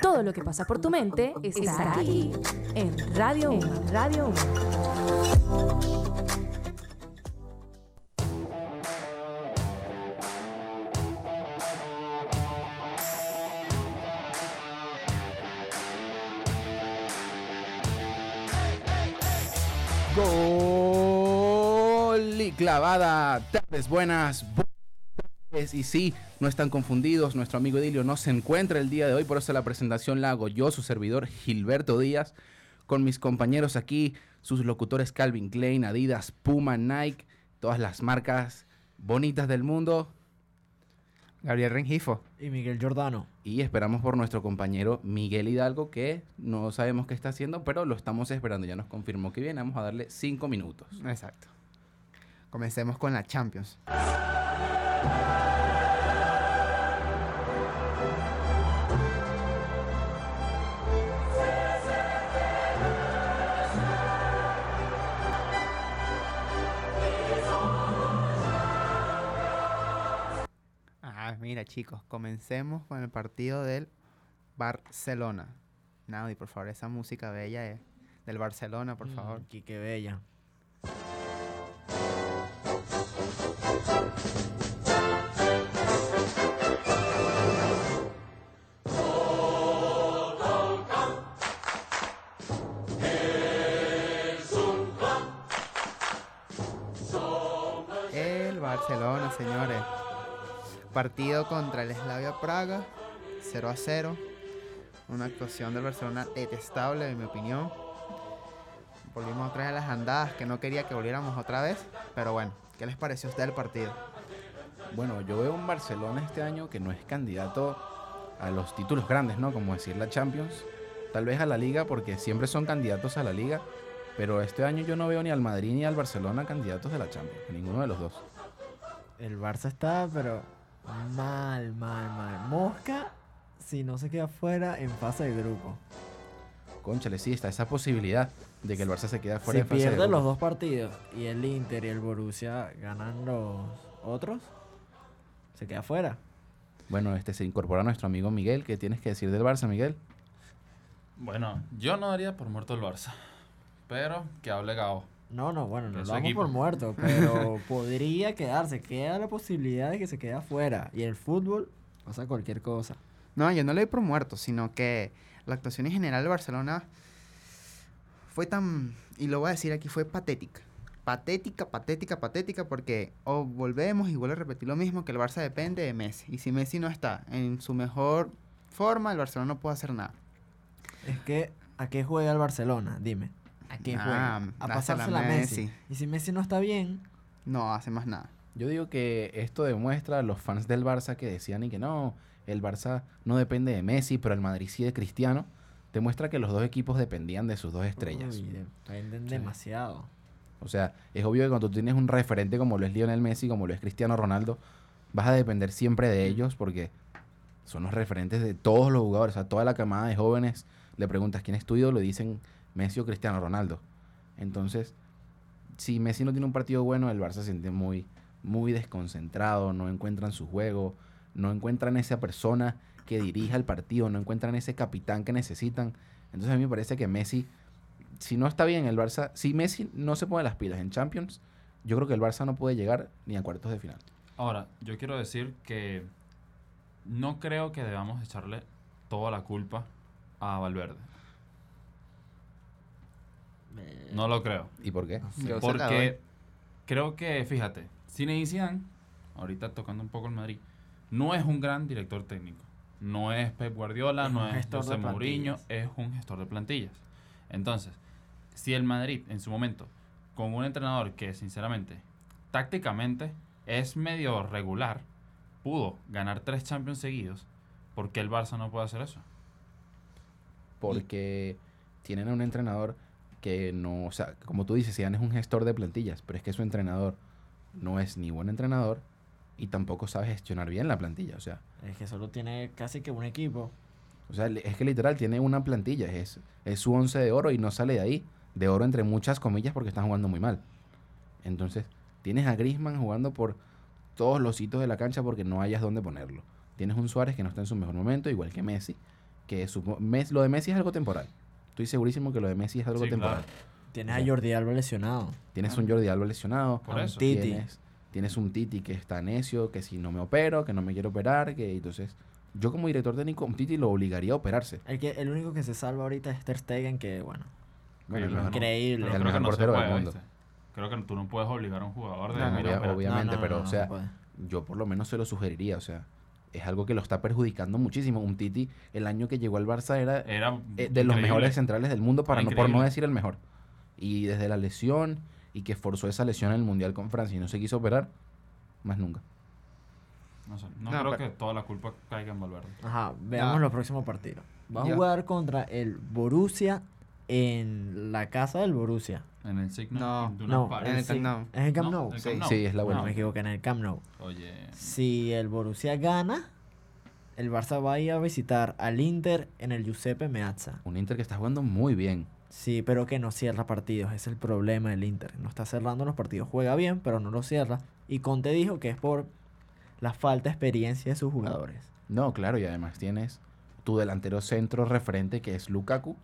Todo lo que pasa por tu mente está aquí en Radio 1. Radio 1. Gol y clavada. Tardes buenas. Y sí, no están confundidos. Nuestro amigo Edilio no se encuentra el día de hoy. Por eso la presentación la hago yo, su servidor Gilberto Díaz, con mis compañeros aquí, sus locutores Calvin Klein, Adidas, Puma, Nike, todas las marcas bonitas del mundo. Gabriel Rengifo. Y Miguel Giordano. Y esperamos por nuestro compañero Miguel Hidalgo, que no sabemos qué está haciendo, pero lo estamos esperando. Ya nos confirmó que viene. Vamos a darle cinco minutos. Exacto. Comencemos con la Champions. Ah, mira chicos, comencemos con el partido del Barcelona. Naudi, por favor, esa música bella es del Barcelona, por favor. Mm, Quique Bella. El Barcelona, señores. Partido contra el Slavia Praga, 0 a 0. Una actuación del Barcelona detestable, en mi opinión. Volvimos otra vez a las andadas, que no quería que volviéramos otra vez. Pero bueno, ¿qué les pareció a usted el partido? Bueno, yo veo un Barcelona este año que no es candidato a los títulos grandes, ¿no? Como decir la Champions. Tal vez a la Liga, porque siempre son candidatos a la Liga. Pero este año yo no veo ni al Madrid ni al Barcelona candidatos de la Champions. Ninguno de los dos. El Barça está, pero mal, mal, mal. Mosca, si no se queda fuera en fase de grupo. Conchale, sí, está esa posibilidad de que el Barça se quede fuera si de fase de pierden los dos partidos y el Inter y el Borussia ganan los otros, se queda fuera. Bueno, este se incorpora nuestro amigo Miguel. ¿Qué tienes que decir del Barça, Miguel? Bueno, yo no daría por muerto el Barça. Pero que hable Gao. No, no, bueno, no lo damos por muerto, pero podría quedarse. Queda la posibilidad de que se quede afuera. Y el fútbol pasa cualquier cosa. No, yo no le doy por muerto, sino que la actuación en general de Barcelona fue tan, y lo voy a decir aquí, fue patética. Patética, patética, patética, porque o volvemos y vuelvo a repetir lo mismo, que el Barça depende de Messi. Y si Messi no está en su mejor forma, el Barcelona no puede hacer nada. Es que, ¿a qué juega el Barcelona? Dime. ¿A qué Ah, juega? A pasársela a Messi. Messi. Y si Messi no está bien, No hace más nada. Yo digo que esto demuestra a los fans del Barça que decían y que no, el Barça no depende de Messi, pero el Madrid sí de Cristiano. Demuestra que los dos equipos dependían de sus dos estrellas. uy, dependen demasiado. O sea, es obvio que cuando tú tienes un referente como lo es Lionel Messi, como lo es Cristiano Ronaldo, vas a depender siempre de ellos porque son los referentes de todos los jugadores. O sea, toda la camada de jóvenes le preguntas quién es tu ídolo, le dicen Messi o Cristiano Ronaldo. Entonces, si Messi no tiene un partido bueno, el Barça se siente muy, muy desconcentrado, no encuentran su juego, no encuentran esa persona que dirija el partido, no encuentran ese capitán que necesitan. Entonces a mí me parece que Messi, si no está bien el Barça, si Messi no se pone las pilas en Champions, yo creo que el Barça no puede llegar ni a cuartos de final. Ahora, yo quiero decir que no creo que debamos echarle toda la culpa a Valverde. Eh, No lo creo. ¿Y por qué? Porque creo que, fíjate, Zinedine Zidane, ahorita tocando un poco el Madrid, no es un gran director técnico. No es Pep Guardiola, Es no es gestor José de Mourinho, es un gestor de plantillas. Entonces, si el Madrid en su momento, con un entrenador que sinceramente, tácticamente, es medio regular, pudo ganar tres Champions seguidos, ¿por qué el Barça no puede hacer eso? Porque tienen a un entrenador que no, o sea, como tú dices, Zidane es un gestor de plantillas, pero es que su entrenador no es ni buen entrenador y tampoco sabe gestionar bien la plantilla, o sea, Es que solo tiene casi que un equipo. o sea, es que literal tiene una plantilla, es, es su once de oro y no sale de ahí, de oro entre muchas comillas porque están jugando muy mal. Entonces, tienes a Griezmann jugando por todos los hitos de la cancha porque no hayas dónde ponerlo. Tienes un Suárez que no está en su mejor momento, igual que Messi, que supo- Mes- lo de Messi es algo temporal. Estoy segurísimo que lo de Messi es algo Sí, temporal. claro. Tienes a Jordi Alba lesionado. Tienes un Jordi Alba lesionado. Por eso. Titi. Tienes, tienes un Titi que está necio, que si no me opero, que no me quiero operar, que entonces yo como director técnico, un Titi lo obligaría a operarse. El, que, el único que se salva ahorita es Ter Stegen, que bueno, increíble. El creo que mejor no portero del mundo. ¿viste? Creo que tú no puedes obligar a un jugador de No, obviamente, pero, o sea, yo por lo menos se lo sugeriría, o sea, es algo que lo está perjudicando muchísimo. Un Titi, el año que llegó al Barça era Era eh, de los mejores centrales del mundo, para no, por no decir el mejor. Y desde la lesión, y que forzó esa lesión en el Mundial con Francia y no se quiso operar, más nunca. No sé, no, No, creo pero- que toda la culpa caiga en Valverde. Ajá, veamos los próximos partidos. Va a jugar contra el Borussia en la casa del Borussia. En el signo No, No, en el Camp Nou. ¿Es en Camp No, Nou? el Sí. Camp Nou. Sí, es la buena. No, me equivoqué, en el Camp Nou. Oye, Si el Borussia gana, el Barça va a ir a visitar al Inter en el Giuseppe Meazza. Un Inter que está jugando muy bien. Sí, pero que no cierra partidos. Es el problema del Inter. No está cerrando los partidos. Juega bien, pero no los cierra. Y Conte dijo que es por la falta de experiencia de sus jugadores. No, claro, y además tienes tu delantero centro referente que es Lukaku.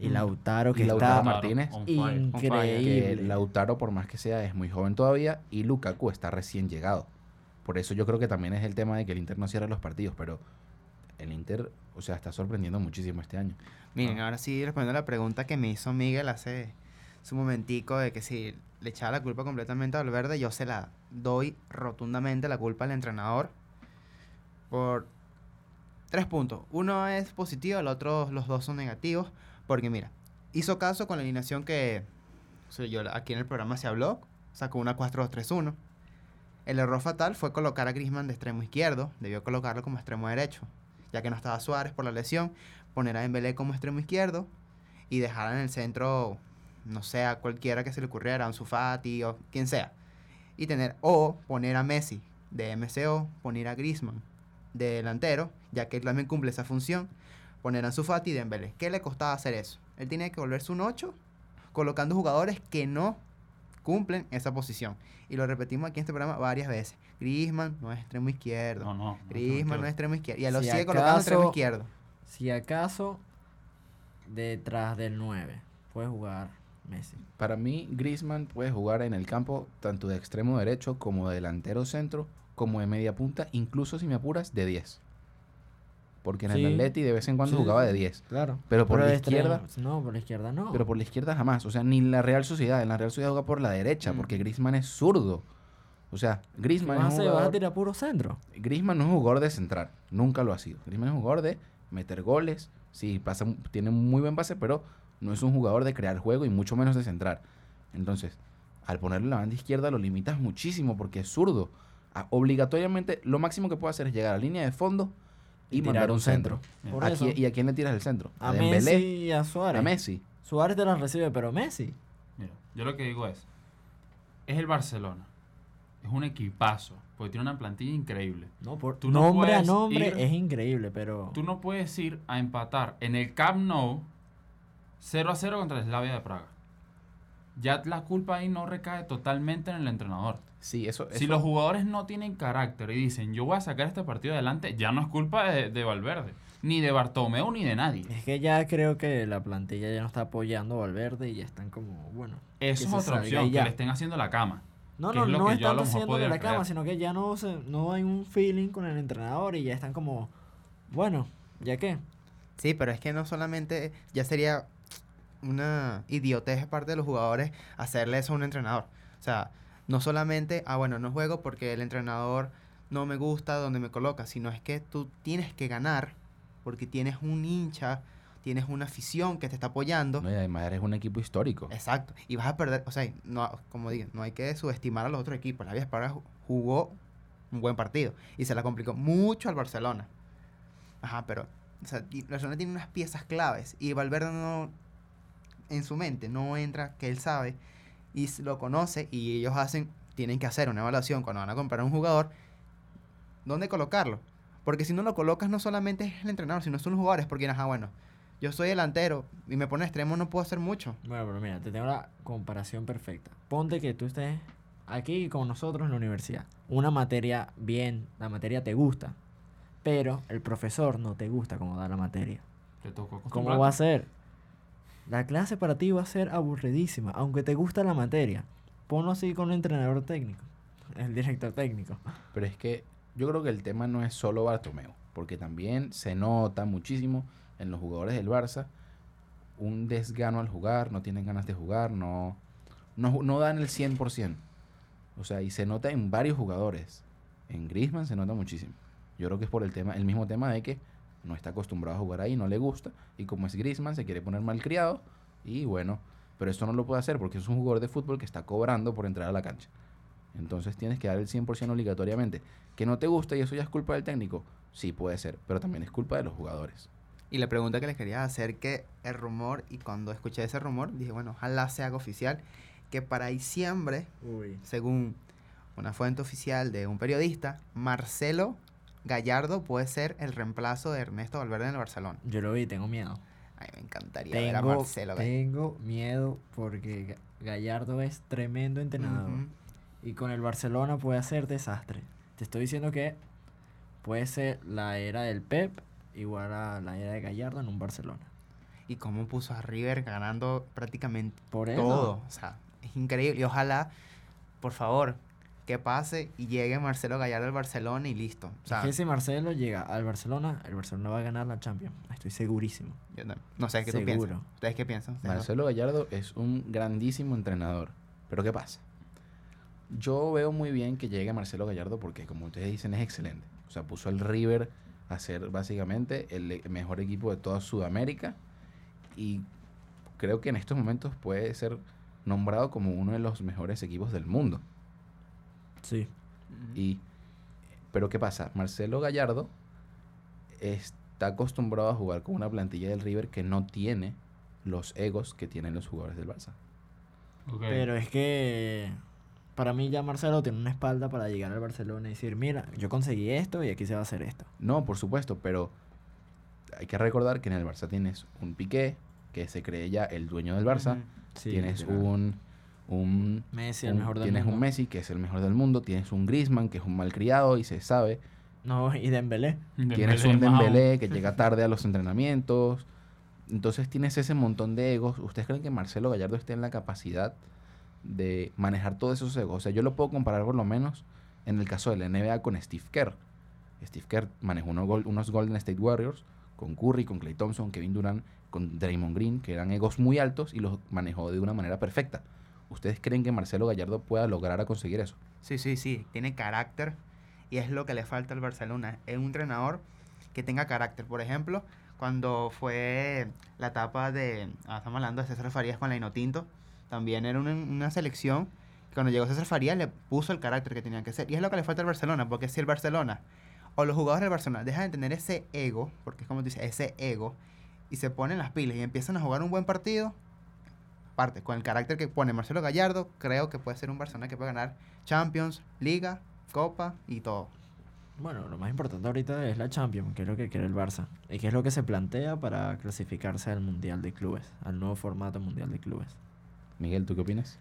Y Lautaro, que Y Lautaro está Martínez. increíble. Que Lautaro, por más que sea, es muy joven todavía y Lukaku está recién llegado. Por eso yo creo que también es el tema de que el Inter no cierra los partidos, pero el Inter, o sea, está sorprendiendo muchísimo este año. Miren, Ah. ahora sí respondiendo a la pregunta que me hizo Miguel hace un momentico de que si le echaba la culpa completamente a Valverde, yo se la doy rotundamente la culpa al entrenador por tres puntos. Uno es positivo, el otro, los dos son negativos, porque mira, hizo caso con la alineación que o sea, yo, aquí en el programa se habló, sacó una 4-2-3-1. El error fatal fue colocar a Griezmann de extremo izquierdo, debió colocarlo como extremo derecho, ya que no estaba Suárez por la lesión, poner a Dembélé como extremo izquierdo y dejar en el centro, no sé, a cualquiera que se le ocurriera, a Ansu Fati o quien sea. Y tener, o poner a Messi de MCO, poner a Griezmann de delantero, ya que él también cumple esa función, poner a Ansu Fati y Dembélé. ¿Qué le costaba hacer eso? Él tenía que volverse un 8 colocando jugadores que no cumplen esa posición. Y lo repetimos aquí en este programa varias veces. Griezmann no es extremo izquierdo. No, no. Griezmann no es extremo izquierdo. Y él lo Si sigue colocando extremo izquierdo. Si acaso, detrás del 9 puede jugar Messi. Para mí, Griezmann puede jugar en el campo tanto de extremo derecho como de delantero centro, como de media punta, incluso si me apuras, de 10. Porque en Sí. el Atleti de vez en cuando Sí, jugaba de 10. Claro. Pero por la izquierda- No, por la izquierda no. Pero por la izquierda jamás. O sea, ni la Real Sociedad. En la Real Sociedad juega por la derecha, Mm. porque Griezmann es zurdo. O sea, ¿Qué Griezmann vas a es un hacer? ¿Vas a jugador... tirar puro centro? Griezmann no es un jugador de centrar. Nunca lo ha sido. Griezmann es un jugador de meter goles. Sí, pasa, tiene un muy buen pase, pero no es un jugador de crear juego y mucho menos de centrar. Entonces, al ponerle la banda izquierda lo limitas muchísimo porque es zurdo. Ah, obligatoriamente, lo máximo que puede hacer es llegar a la línea de fondo y, tirar mandar un centro. Bien. Por ¿A eso. quién- ¿Y a quién le tiras el centro? A Dembélé? Messi y a Suárez. A Messi. Suárez te las recibe, pero Messi. Mira, yo lo que digo es, es el Barcelona. Es un equipazo, porque tiene una plantilla increíble. No, por Tú no nombre a nombre ir- es increíble, pero Tú no puedes ir a empatar en el Camp Nou 0 a 0 contra el Slavia de Praga. Ya la culpa ahí no recae totalmente en el entrenador. Sí, eso, Si eso- los jugadores no tienen carácter y dicen, yo voy a sacar este partido adelante, ya no es culpa de, de Valverde, ni de Bartomeu, ni de nadie. es que ya creo que la plantilla ya no está apoyando a Valverde y ya están como, bueno. Eso es otra opción, que le estén haciendo la cama. No, no, es no que es yo a lo tanto mejor haciéndole podría la cama, sino que ya no, se, no hay un feeling con el entrenador y ya están como, bueno, ¿ya qué? Sí, pero es que no solamente ya sería una idiotez de parte de los jugadores hacerle eso a un entrenador. O sea, no solamente, ah, bueno, no juego porque el entrenador no me gusta donde me coloca, sino es que tú tienes que ganar porque tienes un hincha, tienes una afición que te está apoyando. No, y además eres un equipo histórico. Exacto. Y vas a perder, o sea, no, como digo, no hay que subestimar a los otros equipos. La Vía Esparra ju- jugó un buen partido y se la complicó mucho al Barcelona. Ajá, pero o sea, y- Barcelona tiene unas piezas claves y Valverde no, en su mente, no entra que él sabe y lo conoce y ellos hacen, tienen que hacer una evaluación cuando van a comprar a un jugador, ¿dónde colocarlo? Porque si no lo colocas no solamente es el entrenador, sino son los jugadores, porque, ajá, bueno, yo soy delantero y me pone extremo, no puedo hacer mucho. Bueno, pero mira, te tengo la comparación perfecta. Ponte que tú estés aquí con nosotros en la universidad, una materia bien, la materia te gusta, pero el profesor no te gusta cómo da la materia. Te tocó ¿Cómo va a ser? La clase para ti va a ser aburridísima, aunque te gusta la materia. Ponlo así con el entrenador técnico, el director técnico. Pero es que yo creo que el tema no es solo Bartomeu, porque también se nota muchísimo en los jugadores del Barça un desgano al jugar, no tienen ganas de jugar, no, no, no dan el 100%. O sea, y se nota en varios jugadores. En Griezmann se nota muchísimo. Yo creo que es por el tema, el mismo tema de que no está acostumbrado a jugar ahí, no le gusta, y como es Griezmann se quiere poner malcriado, y bueno, pero esto no lo puede hacer porque es un jugador de fútbol que está cobrando por entrar a la cancha. Entonces tienes que dar el 100% obligatoriamente. Que no te gusta y eso ya es culpa del técnico, sí puede ser, pero también es culpa de los jugadores. Y la pregunta que les quería hacer que el rumor, y cuando escuché ese rumor, dije, bueno, ojalá se haga oficial, que para diciembre, Uy. según una fuente oficial de un periodista, Marcelo Gallardo puede ser el reemplazo de Ernesto Valverde en el Barcelona. Yo lo vi, tengo miedo. Ay, me encantaría ver a Tengo, Marcelo tengo miedo porque Ga- Gallardo es tremendo entrenador. Y con el Barcelona puede hacer desastre. Te estoy diciendo que puede ser la era del Pep igual a la era de Gallardo en un Barcelona. Y cómo puso a River ganando prácticamente Por todo. O sea, es increíble. Y ojalá, por favor, que pase y llegue Marcelo Gallardo al Barcelona y listo. O sea, es que si Marcelo llega al Barcelona, el Barcelona va a ganar la Champions. Estoy segurísimo. yo no, no sé qué tú piensas. Seguro. ¿Ustedes qué piensan? Marcelo Gallardo es un grandísimo entrenador. Pero ¿qué pasa? Yo veo muy bien que llegue Marcelo Gallardo porque, como ustedes dicen, es excelente. O sea, puso al River a ser básicamente el e- mejor equipo de toda Sudamérica. Y creo que en estos momentos puede ser nombrado como uno de los mejores equipos del mundo. Sí. Y, pero ¿qué pasa? Marcelo Gallardo está acostumbrado a jugar con una plantilla del River que no tiene los egos que tienen los jugadores del Barça. Ok. Pero es que para mí ya Marcelo tiene una espalda para llegar al Barcelona y decir, mira, yo conseguí esto y aquí se va a hacer esto. No, por supuesto, pero hay que recordar que en el Barça tienes un Piqué, que se cree ya el dueño del Barça. Sí, tienes literal. un, un, Messi, el un- mejor del tienes mundo. un Messi, que es el mejor del mundo. Tienes un Griezmann, que es un malcriado y se sabe. No, y Dembélé. Tienes un Dembélé que llega tarde a los entrenamientos. Entonces tienes ese montón de egos. ¿Ustedes creen que Marcelo Gallardo esté en la capacidad de manejar todos esos egos? O sea, yo lo puedo comparar por lo menos en el caso de la NBA con Steve Kerr. Steve Kerr manejó unos, gol- unos Golden State Warriors con Curry, con Clay Thompson, Kevin Durant, con Draymond Green, que eran egos muy altos y los manejó de una manera perfecta. ¿Ustedes creen que Marcelo Gallardo pueda lograr a conseguir eso? Sí, sí, sí. Tiene carácter y es lo que le falta al Barcelona. Es un entrenador que tenga carácter. Por ejemplo, cuando fue la etapa de. ah, estamos hablando de César Farías con la Inotinto. También era una, una selección. que Cuando llegó César Farías le puso el carácter que tenía que ser. Y es lo que le falta al Barcelona. Porque si el Barcelona o los jugadores del Barcelona dejan de tener ese ego, porque es como tú dices, ese ego, y se ponen las pilas y empiezan a jugar un buen partido, aparte, con el carácter que pone Marcelo Gallardo, creo que puede ser un Barcelona que puede ganar Champions, Liga, Copa y todo. Bueno, lo más importante ahorita es la Champions, que es lo que quiere el Barça. Y que es lo que se plantea para clasificarse al Mundial de Clubes, al nuevo formato Mundial de Clubes. Miguel, ¿tú qué opinas?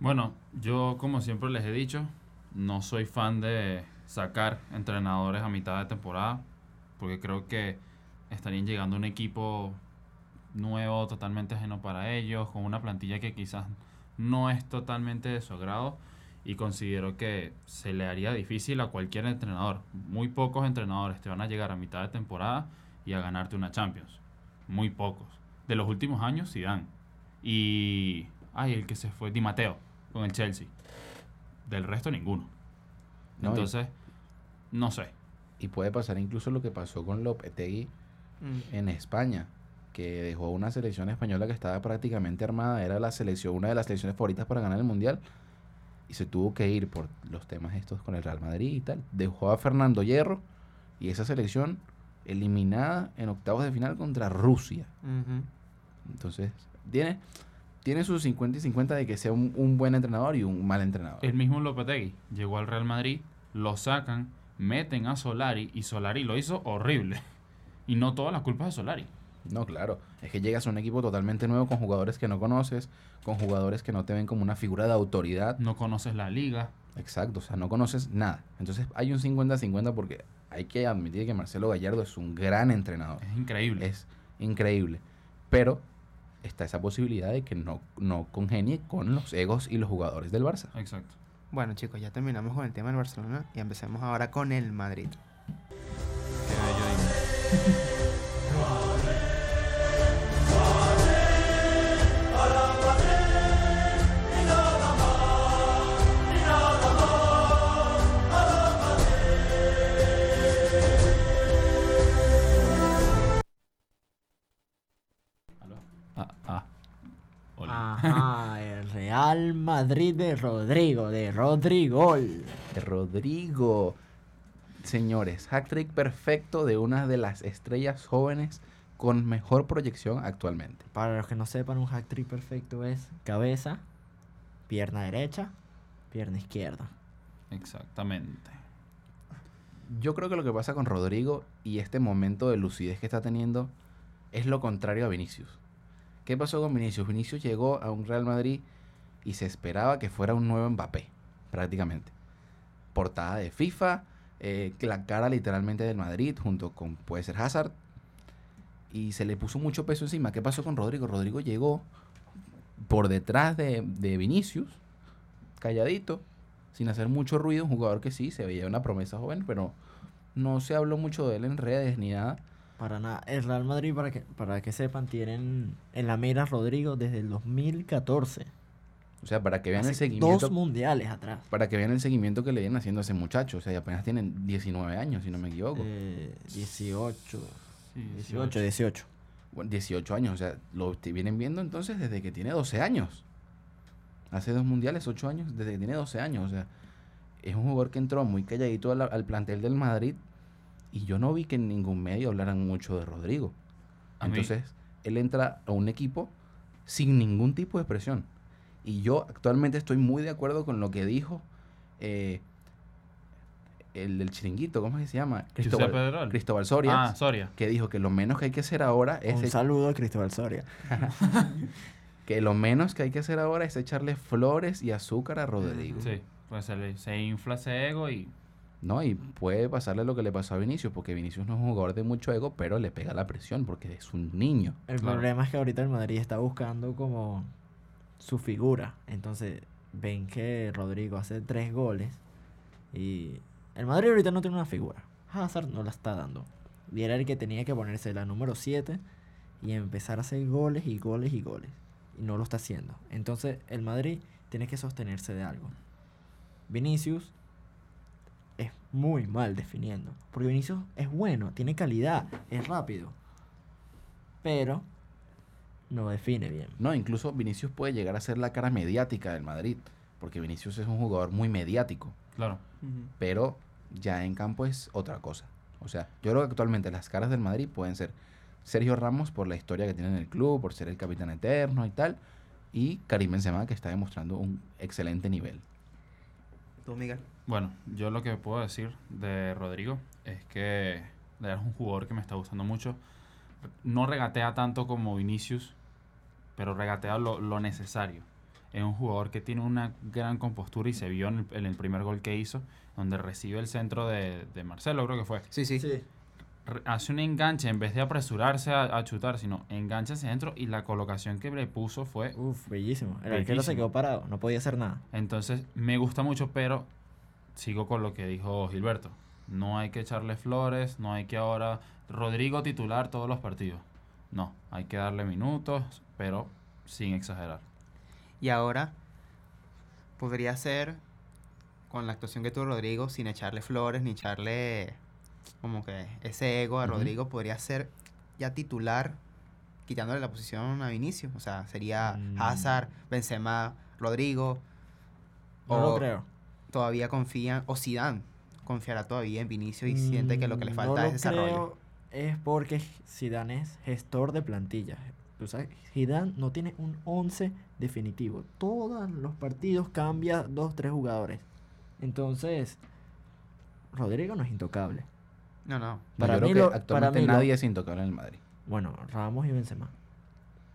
Bueno, yo como siempre les he dicho, no soy fan de sacar entrenadores a mitad de temporada, porque creo que estarían llegando a un equipo nuevo, totalmente ajeno para ellos, con una plantilla que quizás no es totalmente de su agrado y considero que se le haría difícil a cualquier entrenador. Muy pocos entrenadores te van a llegar a mitad de temporada y a ganarte una Champions. Muy pocos. De los últimos años, Zidane. Y... Ay, el que se fue, Di Matteo, con el Chelsea. Del resto, ninguno. No, y- Entonces, no sé. Y puede pasar incluso lo que pasó con Lopetegui Mm. en España, que dejó una selección española que estaba prácticamente armada, era la selección, una de las selecciones favoritas para ganar el Mundial, y se tuvo que ir por los temas estos con el Real Madrid y tal. Dejó a Fernando Hierro y esa selección eliminada en octavos de final contra Rusia. Entonces, tiene, tiene sus 50 y 50 de que sea un, un buen entrenador y un mal entrenador. El mismo Lopetegui llegó al Real Madrid, lo sacan, meten a Solari y Solari lo hizo horrible. Y no todas las culpas de Solari. No, claro. Es que llegas a un equipo totalmente nuevo con jugadores que no conoces, con jugadores que no te ven como una figura de autoridad. No conoces la liga. Exacto, o sea, no conoces nada. Entonces hay un 50-50 porque hay que admitir que Marcelo Gallardo es un gran entrenador. Es increíble. Es increíble. Pero está esa posibilidad de que no, no congenie con los egos y los jugadores del Barça. Exacto. Bueno, chicos, ya terminamos con el tema del Barcelona y empecemos ahora con el Madrid. Real Madrid de Rodrigo, de Rodrigol. De Rodrigo. Señores, hat-trick perfecto de una de las estrellas jóvenes con mejor proyección actualmente. Para los que no sepan, un hack trick perfecto es cabeza, pierna derecha, pierna izquierda. Exactamente. Yo creo que lo que pasa con Rodrigo y este momento de lucidez que está teniendo es lo contrario a Vinicius. ¿Qué pasó con Vinicius? Vinicius llegó a un Real Madrid y se esperaba que fuera un nuevo Mbappé, prácticamente. Portada de FIFA, eh, la cara literalmente del Madrid junto con, puede ser Hazard, y se le puso mucho peso encima. ¿Qué pasó con Rodrigo? Rodrigo llegó por detrás de, de Vinicius, calladito, sin hacer mucho ruido, un jugador que sí, se veía una promesa joven, pero no se habló mucho de él en redes ni nada. Para nada. El Real Madrid, para que, para que sepan, tienen en la mira Rodrigo desde el 2014. O sea, para que vean el seguimiento. Dos mundiales atrás. Para que vean el seguimiento que le vienen haciendo a ese muchacho. O sea, y apenas tienen 19 años, si no me equivoco. Eh, 18. Sí, 18, 18. Bueno, 18 años. O sea, lo te vienen viendo entonces desde que tiene 12 años. Hace dos mundiales, 8 años, desde que tiene 12 años. O sea, es un jugador que entró muy calladito al, al plantel del Madrid. Y yo no vi que en ningún medio hablaran mucho de Rodrigo. A mí- Entonces, él entra a un equipo sin ningún tipo de presión. Y yo actualmente estoy muy de acuerdo con lo que dijo eh, el del chiringuito, ¿cómo es que se llama? Pedrol. Cristóbal Soria. Ah, Soria. que dijo que lo menos que hay que hacer ahora es Un e- saludo a Cristóbal Soria. que lo menos que hay que hacer ahora es echarle flores y azúcar a Rodrigo. Sí, pues se, le- se infla ese ego y No, y puede pasarle lo que le pasó a Vinicius, porque Vinicius no es un jugador de mucho ego, pero le pega la presión porque es un niño. El Claro. problema es que ahorita el Madrid está buscando como su figura. Entonces ven que Rodrigo hace tres goles y el Madrid ahorita no tiene una figura. Hazard no la está dando. Y era el que tenía que ponerse la número 7 y empezar a hacer goles y goles y goles. Y no lo está haciendo. Entonces el Madrid tiene que sostenerse de algo. Vinicius es muy mal definiendo. Porque Vinicius es bueno, tiene calidad, es rápido. Pero no define bien. No, incluso Vinicius puede llegar a ser la cara mediática del Madrid, porque Vinicius es un jugador muy mediático, claro. pero ya en campo es otra cosa. O sea, yo creo que actualmente las caras del Madrid pueden ser Sergio Ramos por la historia que tiene en el club, por ser el capitán eterno y tal, y Karim Benzema que está demostrando un excelente nivel. ¿Tú, Miguel? Bueno, yo lo que puedo decir de Rodrigo es que es un jugador que me está gustando mucho. No regatea tanto como Vinicius, pero regatea lo, lo necesario. Es un jugador que tiene una gran compostura y se vio en el, en el primer gol que hizo, donde recibe el centro de, de Marcelo, creo que fue. Sí, sí. Hace un enganche en vez de apresurarse a, a chutar, sino engancha hacia adentro y la colocación que le puso fue Uf, bellísimo. El arquero se quedó parado, no podía hacer nada. Entonces, me gusta mucho, pero sigo con lo que dijo Gilberto. No hay que echarle flores, no hay que ahora Rodrigo titular todos los partidos. No, hay que darle minutos, pero sin exagerar. Y ahora podría ser con la actuación que tuvo Rodrigo, sin echarle flores ni echarle como que ese ego a. Rodrigo, podría ser ya titular quitándole la posición a Vinicius. O sea, sería Mm. Hazard, Benzema, Rodrigo. No o lo creo. Todavía confían, o Zidane confiará todavía en Vinicius y siente que lo que le Mm, falta no es lo desarrollo. creo, Es porque Zidane es gestor de plantilla. Tú sabes, Zidane no tiene un 11 definitivo. Todos los partidos cambia dos, tres jugadores. Entonces, Rodrigo no es intocable. No, no. No, Para yo creo que lo- para actualmente lo- nadie es intocable en el Madrid. Bueno, Ramos y Benzema.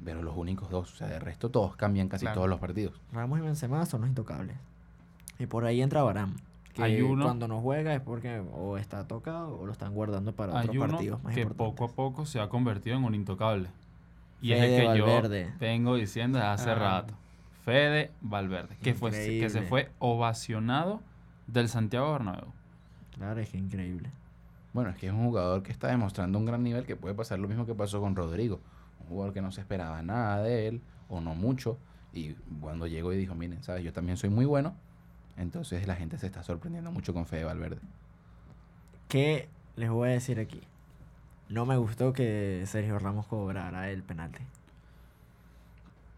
Pero los únicos dos. O sea, de resto todos cambian casi Claro. todos los partidos. Ramos y Benzema son los intocables. Y por ahí entra Varane. Que Hay uno- cuando no juega es porque o está tocado o lo están guardando para otros partidos más que importantes. poco a poco se ha convertido en un intocable. Y es el que Valverde. yo vengo diciendo desde hace Ah. rato. Fede Valverde, que, fue, que se fue ovacionado del Santiago Bernabéu. Claro, es que increíble. Bueno, es que es un jugador que está demostrando un gran nivel que puede pasar lo mismo que pasó con Rodrigo. Un jugador que no se esperaba nada de él, o no mucho. Y cuando llegó y dijo, miren, ¿sabes? Yo también soy muy bueno. Entonces la gente se está sorprendiendo mucho con Fede Valverde. ¿Qué les voy a decir aquí? No me gustó que Sergio Ramos cobrara el penalti.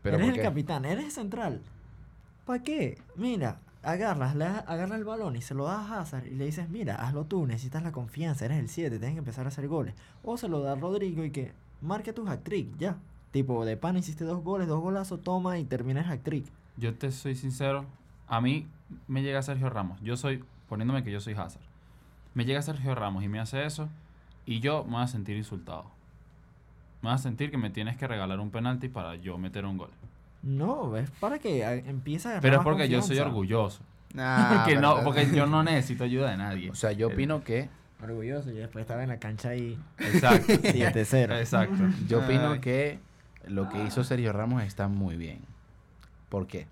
Pero eres ¿por el capitán, eres el central. ¿Para qué? Mira, agarras, le agarra el balón y se lo das a Hazard y le dices, mira, hazlo tú, necesitas la confianza, eres el 7, tienes que empezar a hacer goles. O se lo da a Rodrigo y que marque tu hat-trick, ya. Tipo, de pan hiciste dos goles, dos golazos, toma y termina el hat-trick. Yo te soy sincero, a mí me llega Sergio Ramos. Yo soy, poniéndome que yo soy Hazard. Me llega Sergio Ramos y me hace eso y yo me voy a sentir insultado. Me voy a sentir que me tienes que regalar un penalti para yo meter un gol. No, es para que a- empiece a Pero es porque yo soy orgulloso. Ah, porque, no, porque yo no necesito ayuda de nadie. O sea, yo Eh, opino que Orgulloso, y después estaba en la cancha ahí Exacto. 7-0. Exacto. Yo opino Ay. que lo que hizo Sergio Ramos está muy bien. ¿Por qué?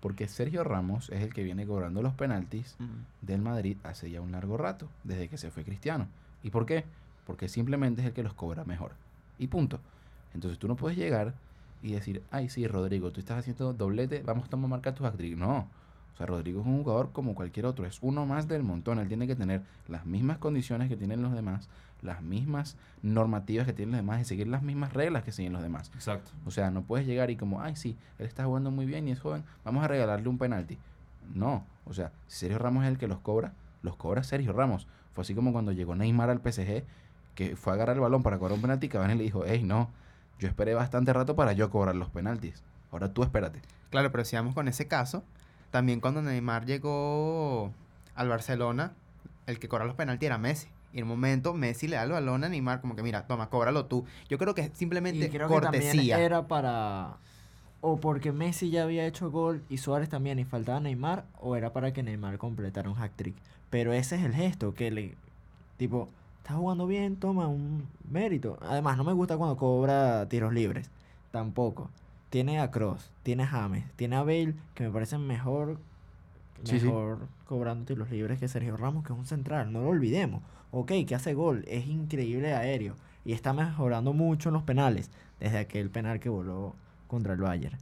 Porque Sergio Ramos es el que viene cobrando los penaltis del Madrid hace ya un largo rato, desde que se fue Cristiano. ¿Y por qué? Porque simplemente es el que los cobra mejor. Y punto. Entonces tú no puedes llegar y decir, ay, sí, Rodrigo, tú estás haciendo doblete, vamos a marcar tu hat-trick. No. O sea, Rodrigo es un jugador como cualquier otro, es uno más del montón. Él tiene que tener las mismas condiciones que tienen los demás, las mismas normativas que tienen los demás y seguir las mismas reglas que siguen los demás. Exacto. O sea, no puedes llegar y como, ay, sí, él está jugando muy bien y es joven, vamos a regalarle un penalti. No, o sea, si Sergio Ramos es el que los cobra, los cobra Sergio Ramos. Fue así como cuando llegó Neymar al PSG, que fue a agarrar el balón para cobrar un penalti, Cavani le dijo, hey, no, yo esperé bastante rato para yo cobrar los penaltis. Ahora tú espérate. Claro, pero si vamos con ese caso, también cuando Neymar llegó al Barcelona, el que cobra los penaltis era Messi. Y en un momento Messi le da el balón a Neymar como que mira, toma, cóbralo tú. Yo creo que es simplemente Y creo que también cortesía. era para. O porque Messi ya había hecho gol y Suárez también y faltaba Neymar, o era para que Neymar completara un hack trick. Pero ese es el gesto que le. Tipo, estás jugando bien, toma un mérito. Además, no me gusta cuando cobra tiros libres. Tampoco. Tiene a Cross, tiene a James, tiene a Bale, que me parecen mejor. Sí, sí. Mejor cobrando tiros libres que Sergio Ramos, que es un central. No lo olvidemos. Ok, que hace gol, es increíble aéreo. Y está mejorando mucho en los penales. Desde aquel penal que voló contra el Bayern.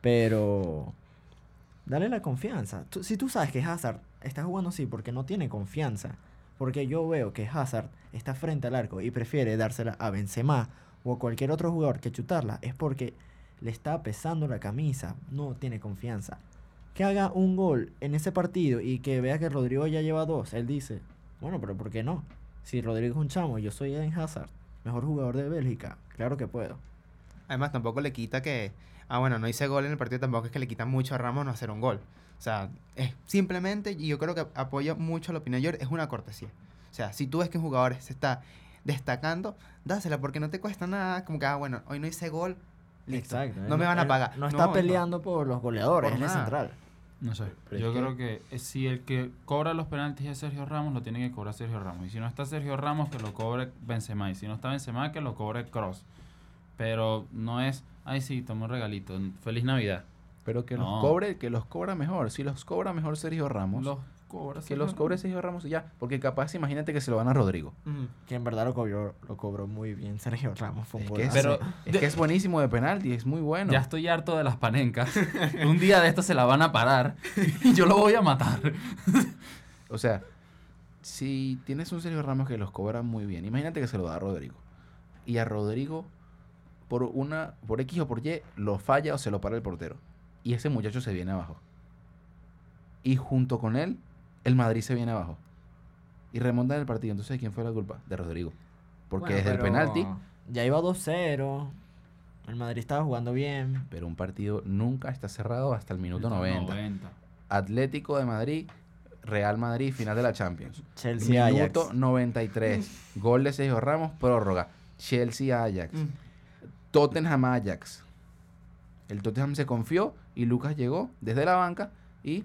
Pero. Dale la confianza. Tú- si tú sabes que Hazard está jugando así porque no tiene confianza. Porque yo veo que Hazard está frente al arco y prefiere dársela a Benzema o a cualquier otro jugador que chutarla. Es porque le está pesando la camisa. No tiene confianza. Que haga un gol en ese partido y que vea que Rodrigo ya lleva dos. Él dice, bueno, pero ¿por qué no? Si Rodrigo es un chamo, yo soy Eden Hazard, mejor jugador de Bélgica. Claro que puedo. Además, tampoco le quita que. Ah, bueno, no hice gol en el partido, tampoco es que le quita mucho a Ramos no hacer un gol. O sea, es simplemente, y yo creo que apoyo mucho la opinión de George, es una cortesía. O sea, si tú ves que un jugador se está destacando, dásela porque no te cuesta nada. Como que, ah, bueno, hoy no hice gol, listo. Exacto. No él me van a pagar. No está No, peleando por los goleadores, es nada. central. No sé. Pero Yo creo que eh, si el que cobra los penaltis es Sergio Ramos, lo tiene que cobrar Sergio Ramos. Y si no está Sergio Ramos, que lo cobre Benzema. Y si no está Benzema, que lo cobre Cross. Pero no es, ay sí, toma un regalito. Feliz Navidad. Pero que No. los cobre, que los cobra mejor. Si los cobra mejor Sergio Ramos, Los cobra que Sergio los cobre Ramos. Sergio Ramos y ya. Porque capaz, imagínate que se lo van a Rodrigo. Que en verdad lo cobró, lo cobró muy bien Sergio Ramos. Fue un Es que, es. Pero- es que es buenísimo de penalti, es muy bueno. Ya estoy harto de las panencas. un día de esto se la van a parar. y yo lo voy a matar. O sea, si tienes un Sergio Ramos que los cobra muy bien, imagínate que se lo da a Rodrigo. Y a Rodrigo, por una, por X o por Y, lo falla o se lo para el portero. Y ese muchacho se viene abajo. Y junto con él, el Madrid se viene abajo. Y remonta el partido. Entonces, ¿quién fue la culpa? De Rodrigo. Porque Bueno, desde el penalti, Ya iba 2-0. El Madrid estaba jugando bien. pero un partido nunca está cerrado hasta el minuto 90. 90. Atlético de Madrid, Real Madrid, final de la Champions. Chelsea Ajax. Minuto 93. Gol de Sergio Ramos, prórroga. Chelsea Ajax, Mm. Tottenham Ajax. El Tottenham se confió y Lucas llegó desde la banca y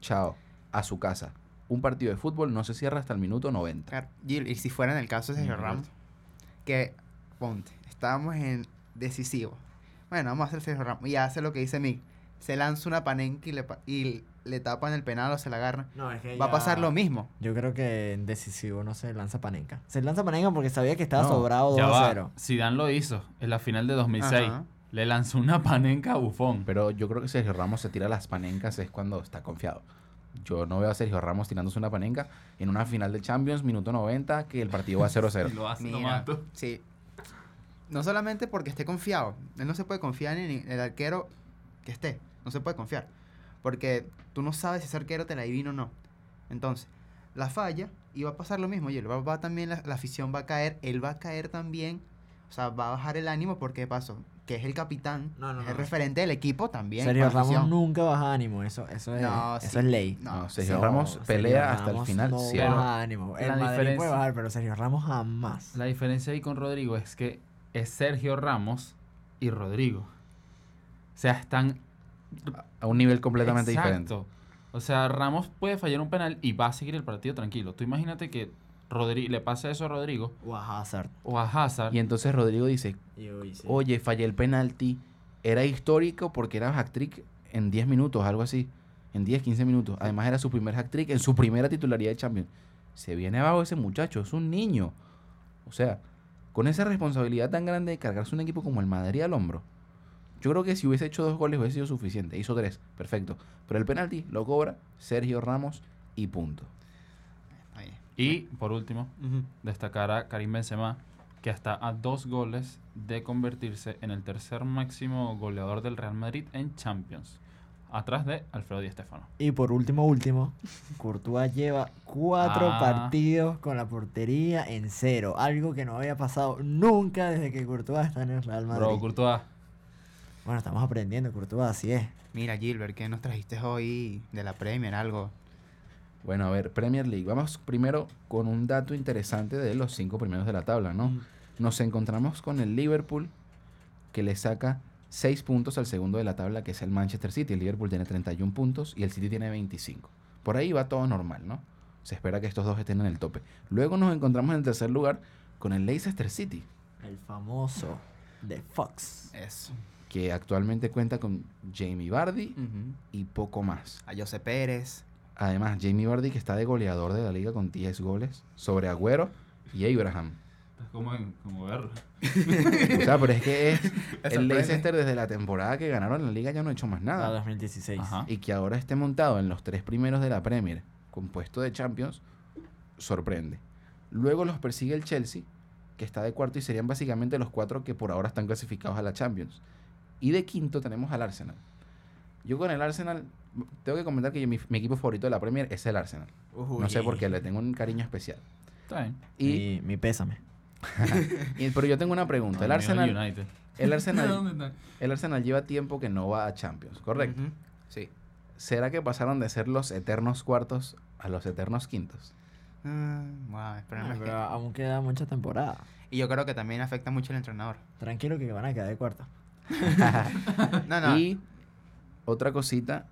chao, a su casa. Un partido de fútbol no se cierra hasta el minuto 90. Claro, Gil, y si fuera en el caso de Sergio. Ramos, que, ponte, estábamos en decisivo. Bueno, vamos a hacer Sergio Ramos. Y hace lo que dice Mick. Se lanza una panenca y le, y le tapan el penal o se la agarran. No, es que Va a pasar lo mismo. Yo creo que en decisivo no se lanza Panenka. Se lanza Panenka porque sabía que estaba No, sobrado Ya 2 a va. 0. Zidane lo hizo en la final de 2006. Ajá. Le lanzó una panenca a Bufón. Pero yo creo que Sergio Ramos se tira las panencas es cuando está confiado. Yo no veo a Sergio Ramos tirándose una panenca en una final de Champions, minuto 90, que el partido va 0-0. Y lo hace Mira, tomando. sí. No solamente porque esté confiado. Él no se puede confiar en el arquero que esté. No se puede confiar. Porque tú no sabes si ese arquero te la adivina o no. Entonces, la falla y va a pasar lo mismo. Y él va, va también, la, la afición va a caer. Él va a caer también. O sea, va a bajar el ánimo porque pasó. Que es el capitán, No, no, es no. el referente del equipo también. Sergio Ramos nunca baja ánimo. Eso, eso, es, No, eso es ley. No, No, Sergio Ramos Sergio pelea hasta el final. No baja ánimo. El La Madrid diferencia- puede bajar, pero Sergio Ramos jamás. La diferencia ahí con Rodrigo es que es Sergio Ramos y Rodrigo. O sea, están A un nivel completamente diferente. O sea, Ramos puede fallar un penal y va a seguir el partido tranquilo. Tú imagínate que Rodri le pasa eso a Rodrigo O a Hazard. o a Hazard. Y entonces Rodrigo dice, oye, fallé el penalti. Era histórico porque era hat-trick en 10 minutos, algo así. En 10, 15 minutos. Además era su primer hat-trick en su primera titularidad de Champions. Se viene abajo ese muchacho, es un niño. O sea, con esa responsabilidad tan grande de cargarse un equipo como el Madrid al hombro. Yo creo que si hubiese hecho dos goles hubiese sido suficiente. Hizo tres, perfecto. Pero el penalti lo cobra Sergio Ramos y punto. Y por último, destacar a Karim Benzema, que está a dos goles de convertirse en el tercer máximo goleador del Real Madrid en Champions, atrás de Alfredo Di Stéfano. Y por último, último, Courtois lleva cuatro Ah. partidos con la portería en cero. Algo que no había pasado nunca desde que Courtois está en el Real Madrid. Bro, Courtois, Bueno, estamos aprendiendo, Courtois, así es. Mira, Gilbert, ¿qué nos trajiste hoy de la Premier? Algo. Bueno, a ver, Premier League. Vamos primero con un dato interesante de los cinco primeros de la tabla, ¿no? Nos encontramos con el Liverpool, que le saca 6 puntos al segundo de la tabla, que es el Manchester City. El Liverpool tiene 31 puntos y el City tiene 25. Por ahí va todo normal, ¿no? Se espera que estos dos estén en el tope. Luego nos encontramos en el tercer lugar con el Leicester City, El famoso de Fox. Eso. que actualmente cuenta con Jamie Vardy y poco más. A José Pérez. Además, Jamie Vardy, que está de goleador de la liga con 10 goles sobre Agüero y Abraham. estás como, en- como verlo. O sea, pero es que es el. Leicester desde la temporada que ganaron la liga ya no ha hecho más La nada. 2016. Ajá. Y que ahora esté montado en los tres primeros de la Premier con puesto de Champions, sorprende. Luego los persigue el Chelsea, que está de cuarto y serían básicamente los cuatro que por ahora están clasificados a la Champions. Y de quinto tenemos al Arsenal. Yo con el Arsenal, tengo que comentar que mi, mi equipo favorito de la Premier es el Arsenal. No sé por qué, le tengo un cariño especial. Está bien. Y, Y mi pésame. y- pero yo tengo una pregunta. El Arsenal, United. el Arsenal, ¿Dónde está? el Arsenal lleva tiempo que no va a Champions, ¿correcto? Sí. ¿Será que pasaron de ser los eternos cuartos a los eternos quintos? Ah, wow, esperemos que- Pero aún queda mucha temporada. Y yo creo que también afecta mucho al entrenador. Tranquilo que van a quedar de cuarto. No, no. Y otra cosita,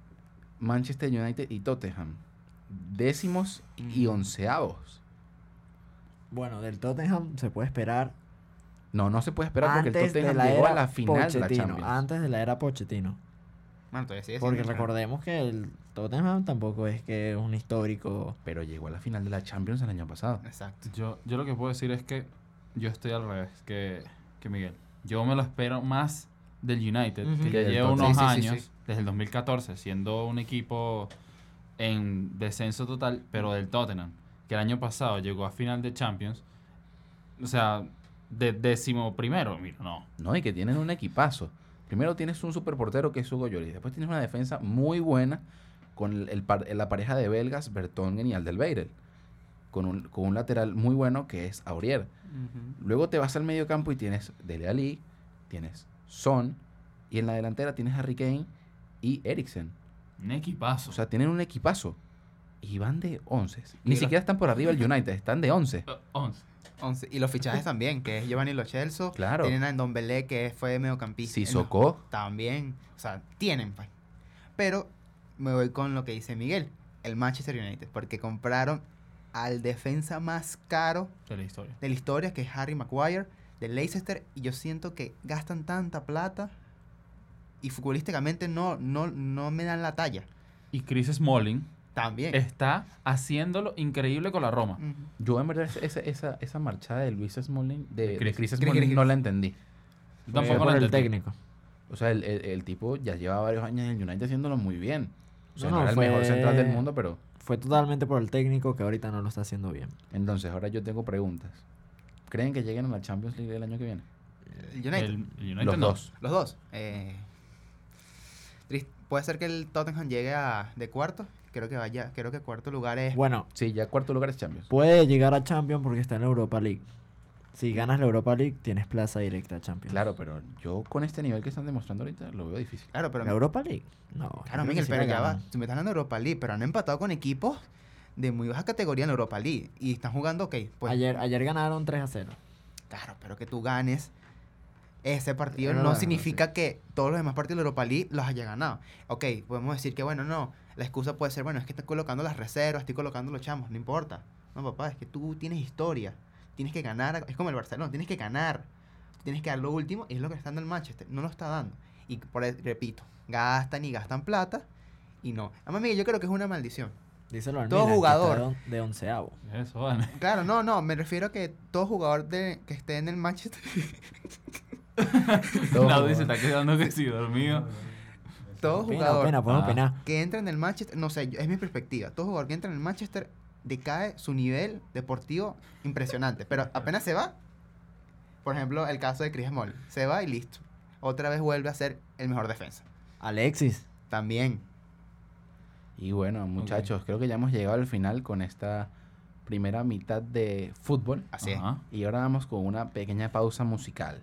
Manchester United y Tottenham. Décimos y onceavos. Bueno, del Tottenham se puede esperar No, no se puede esperar porque el Tottenham la llegó a la final de la. Champions. Antes de la era Pochettino. Bueno, todavía sigue Porque siendo recordemos que el Tottenham tampoco es que es un histórico. Pero llegó a la final de la Champions el año pasado. Exacto. Yo, yo lo que puedo decir es que yo estoy al revés que, que Miguel. Yo me lo espero más del United, que lleva unos Sí, sí, sí, años, sí. Desde el 2014, siendo un equipo en descenso total, pero del Tottenham, que el año pasado llegó a final de Champions. O sea, de décimo primero, mira, no. No, y que tienen un equipazo. Primero tienes un superportero que es Hugo Lloris. Después tienes una defensa muy buena con el, el par- la pareja de belgas Bertongen y Alderweireld. Con un, con un lateral muy bueno que es Aurier. Luego te vas al medio campo y tienes Dele Alli, tienes Son, y en la delantera tienes Harry Kane y Eriksen. Un equipazo. O sea, tienen un equipazo. Y van de 11. Y Ni siquiera están por arriba el United, están de 11. Eh, 11. Once- Y los fichajes también, que es Giovanni Lo Celso. Claro. Tienen a Ndombele, que fue mediocampista. Si en- socó, También. O sea, tienen, pues. Pero me voy con lo que dice Miguel. El Manchester United. Porque compraron al defensa más caro De la historia. de la historia, que es Harry Maguire, de Leicester. Y yo siento que gastan tanta plata y futbolísticamente no, no, no me dan la talla. Y Chris Smalling También. está haciéndolo increíble con la Roma. Ujú. yo en verdad esa, esa, esa, esa marchada de Luis Smalling, de, de Chris. Chris Chris, Smalling, Chris. no la entendí. Yo Fue tampoco por lo el entendí. técnico. O sea, el, el- el tipo ya lleva varios años en el United haciéndolo muy bien. O sea, No, no, era el mejor fue- central del mundo, pero... Fue totalmente por el técnico que ahorita no lo está haciendo bien. Entonces, ahora yo tengo preguntas. ¿Creen que lleguen a la Champions League el año que viene? El United. El, el United Los no. dos. Los dos. Eh, puede ser que el Tottenham llegue a de cuarto. Creo que vaya, creo que cuarto lugar es. Bueno, Sí, ya cuarto lugar es Champions. puede llegar a Champions porque está en la Europa League. Si ganas la Europa League, tienes plaza directa a Champions. Claro, pero yo con este nivel que están demostrando ahorita lo veo difícil. Claro, pero ¿La Europa League? No. claro, Miguel, pero ya va. Tú me estás hablando de Europa League, pero han empatado con equipos de muy baja categoría en la Europa League y están jugando, ok, pues ayer, ayer ganaron 3 a 0. claro, pero que tú ganes ese partido no significa que todos los demás partidos de la Europa League los haya ganado. Ok, podemos decir que bueno, no, la excusa puede ser, bueno, es que estoy colocando las reservas, estoy colocando los chamos, no importa. No, papá, es que tú tienes historia, tienes que ganar, es como el Barcelona, tienes que ganar, tienes que dar lo último y es lo que está dando el Manchester, no lo está dando. Y por ahí, repito, gastan y gastan plata y no. Además, Miguel, yo creo que es una maldición. Díselo al Todo Milan, jugador. de on- de onceavo. Eso, vale. Claro, no, no, me refiero a que todo jugador de, que esté en el Manchester, Claudio se está quedando que sí, dormido. todo jugador opina, podemos Ah. opinar. que entra en el Manchester, no sé, es mi perspectiva, todo jugador que entra en el Manchester decae su nivel deportivo impresionante, pero apenas se va, por ejemplo, el caso de Chris Small, se va y listo, otra vez vuelve a ser el mejor defensa. Alexis. También, Y bueno, muchachos, creo que ya hemos llegado al final con esta primera mitad de fútbol. así es. Y ahora vamos con una pequeña pausa musical.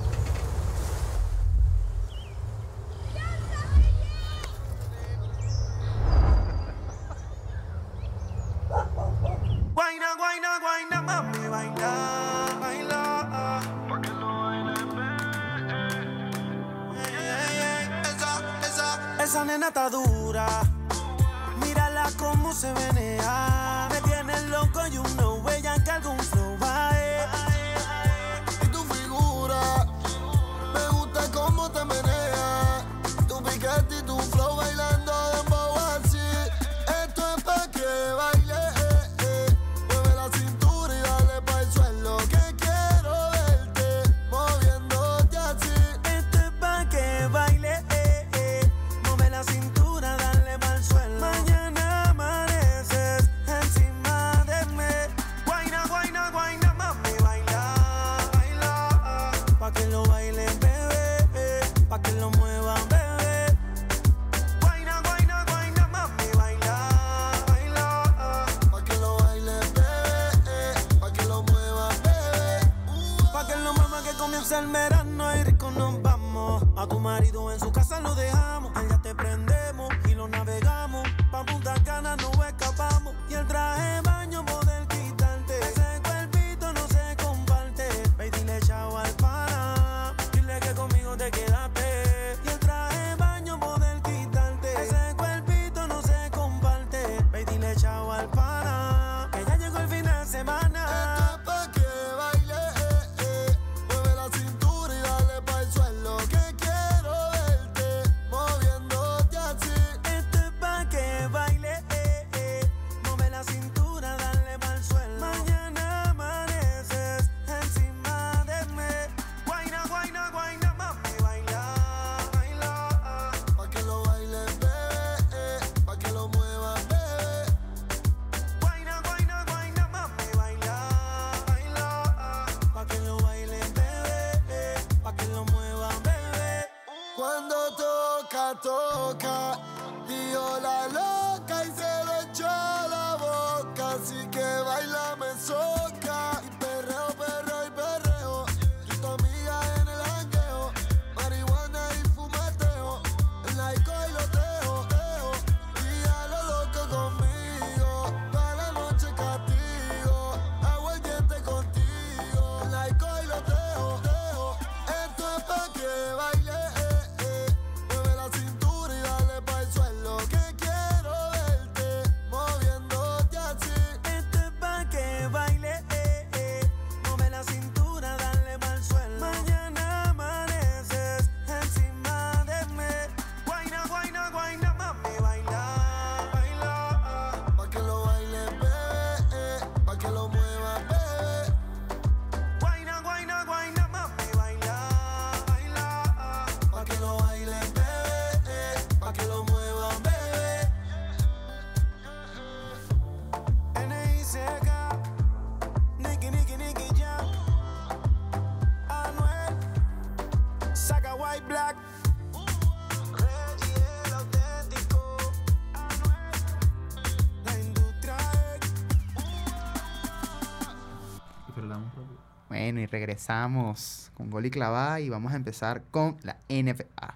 Bueno, y regresamos con gol y clavada y vamos a empezar con la NFA.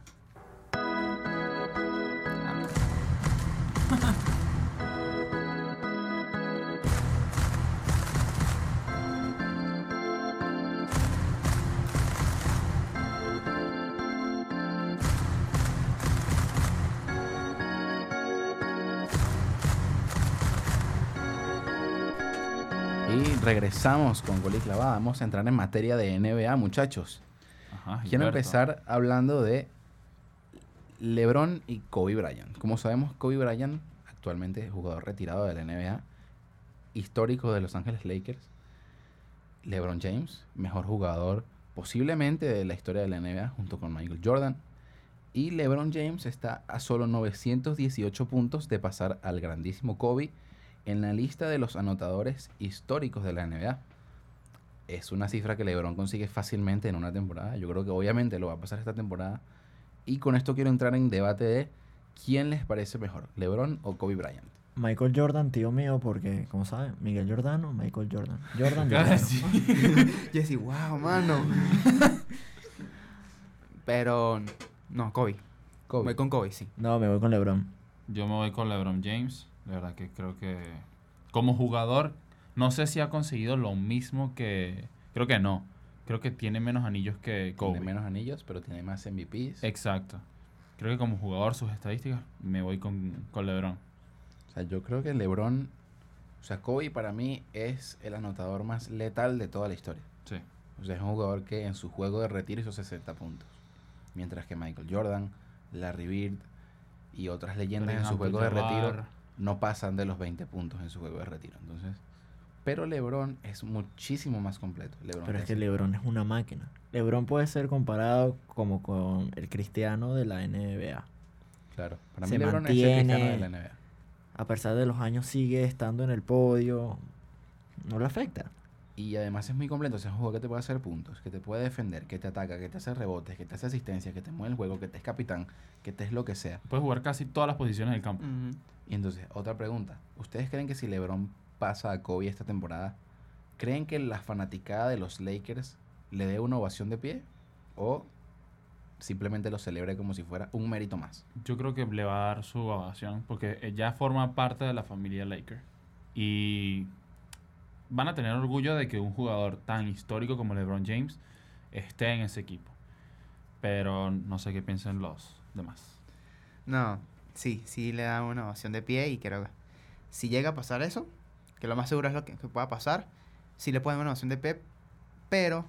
Regresamos con gol y clavada. Vamos a entrar en materia de NBA, muchachos. Ajá, Quiero empezar hablando de LeBron y Kobe Bryant. Como sabemos, Kobe Bryant actualmente es jugador retirado de la NBA, histórico de Los Ángeles Lakers. LeBron James, mejor jugador posiblemente de la historia de la NBA, junto con Michael Jordan. Y LeBron James está a solo 918 puntos de pasar al grandísimo Kobe en la lista de los anotadores históricos de la NBA. Es una cifra que LeBron consigue fácilmente en una temporada. Yo creo que obviamente lo va a pasar esta temporada. Y con esto quiero entrar en debate de quién les parece mejor, LeBron o Kobe Bryant. Michael Jordan, tío mío, porque, como saben, Miguel Jordano, Michael Jordan. Jordan, Jordan. Jesse, wow, mano. Pero, no, Kobe. Kobe. Voy con Kobe, sí. No, me voy con LeBron. Yo me voy con LeBron James. La verdad que creo que como jugador, no sé si ha conseguido lo mismo que... Creo que no. Creo que tiene menos anillos que Kobe. Tiene menos anillos, pero tiene más MVPs. Exacto. Creo que como jugador, sus estadísticas, me voy con, con LeBron. O sea, yo creo que LeBron, o sea, Kobe para mí es el anotador más letal de toda la historia. Sí. O sea, es un jugador que en su juego de retiro hizo 60 puntos. Mientras que Michael Jordan, Larry Bird y otras leyendas en su juego de retiro no pasan de los 20 puntos en su juego de retiro. Entonces, pero LeBron es muchísimo más completo. LeBron Pero es que LeBron es una máquina. LeBron puede ser comparado como con el cristiano de la NBA. Claro, para se mí LeBron es el cristiano de mantiene- la NBA. A pesar de los años sigue estando en el podio. No le afecta. Y además es muy completo. O sea, es un jugador que te puede hacer puntos, que te puede defender, que te ataca, que te hace rebotes, que te hace asistencia, que te mueve el juego, que te es capitán, que te es lo que sea. Puede jugar casi todas las posiciones del campo. Y entonces, otra pregunta. ¿Ustedes creen que si LeBron pasa a Kobe esta temporada, creen que la fanaticada de los Lakers le dé una ovación de pie? ¿O simplemente lo celebre como si fuera un mérito más? Yo creo que le va a dar su ovación porque eh, ya forma parte de la familia Laker. Y van a tener orgullo de que un jugador tan histórico como LeBron James esté en ese equipo. Pero no sé qué piensan los demás. No, sí, sí le da una ovación de pie y creo que si llega a pasar eso, que lo más seguro es lo que, que pueda pasar, sí le pueden dar una ovación de pie, pero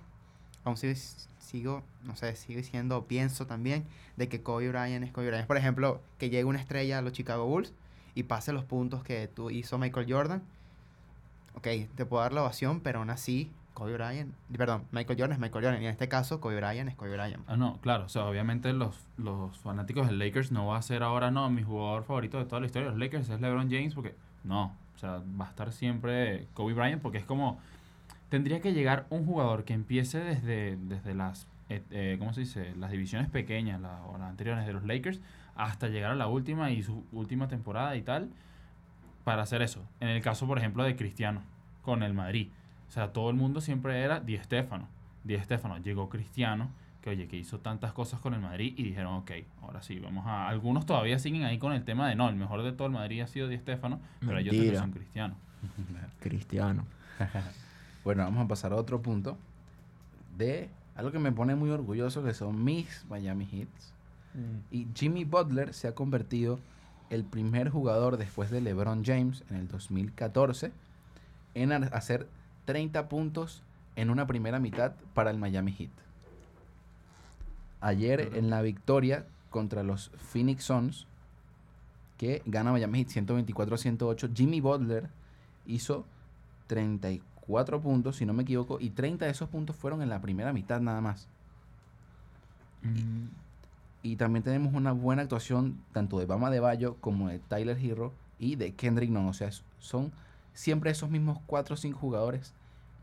aún sigo, sigo, no sé, sigo diciendo, pienso también de que Kobe Bryant es Kobe Bryant. Por ejemplo, que llegue una estrella a los Chicago Bulls y pase los puntos que tú hizo Michael Jordan. Ok, te puedo dar la ovación, pero aún así, Kobe Bryant, perdón, Michael Jordan es Michael Jordan, y en este caso, Kobe Bryant es Kobe Bryant. Ah, no, claro. O sea, obviamente los, los fanáticos del Lakers no va a ser ahora, no, mi jugador favorito de toda la historia de los Lakers es LeBron James porque no. O sea, va a estar siempre Kobe Bryant porque es como... Tendría que llegar un jugador que empiece desde, desde las, eh, eh, ¿cómo se dice? Las divisiones pequeñas o las anteriores de los Lakers hasta llegar a la última y su última temporada y tal para hacer eso. En el caso, por ejemplo, de Cristiano con el Madrid. O sea, todo el mundo siempre era Di Stéfano. Di Stéfano llegó Cristiano, que oye, que hizo tantas cosas con el Madrid y dijeron, ok, ahora sí, vamos a... Algunos todavía siguen ahí con el tema de, no, el mejor de todo el Madrid ha sido Di Stéfano, pero ellos también son cristianos. Cristiano. Bueno, vamos a pasar a otro punto de algo que me pone muy orgulloso, que son mis Miami Heats. Y Jimmy Butler se ha convertido el primer jugador después de LeBron James en el 2014 en hacer 30 puntos en una primera mitad para el Miami Heat. Ayer en la victoria contra los Phoenix Suns, que gana Miami Heat 124-108, Jimmy Butler hizo 34 puntos, si no me equivoco, y 30 de esos puntos fueron en la primera mitad nada más. Y también tenemos una buena actuación tanto de Bama de Bayo como de Tyler Hero y de Kendrick Nunn. O sea, son siempre esos mismos 4 o 5 jugadores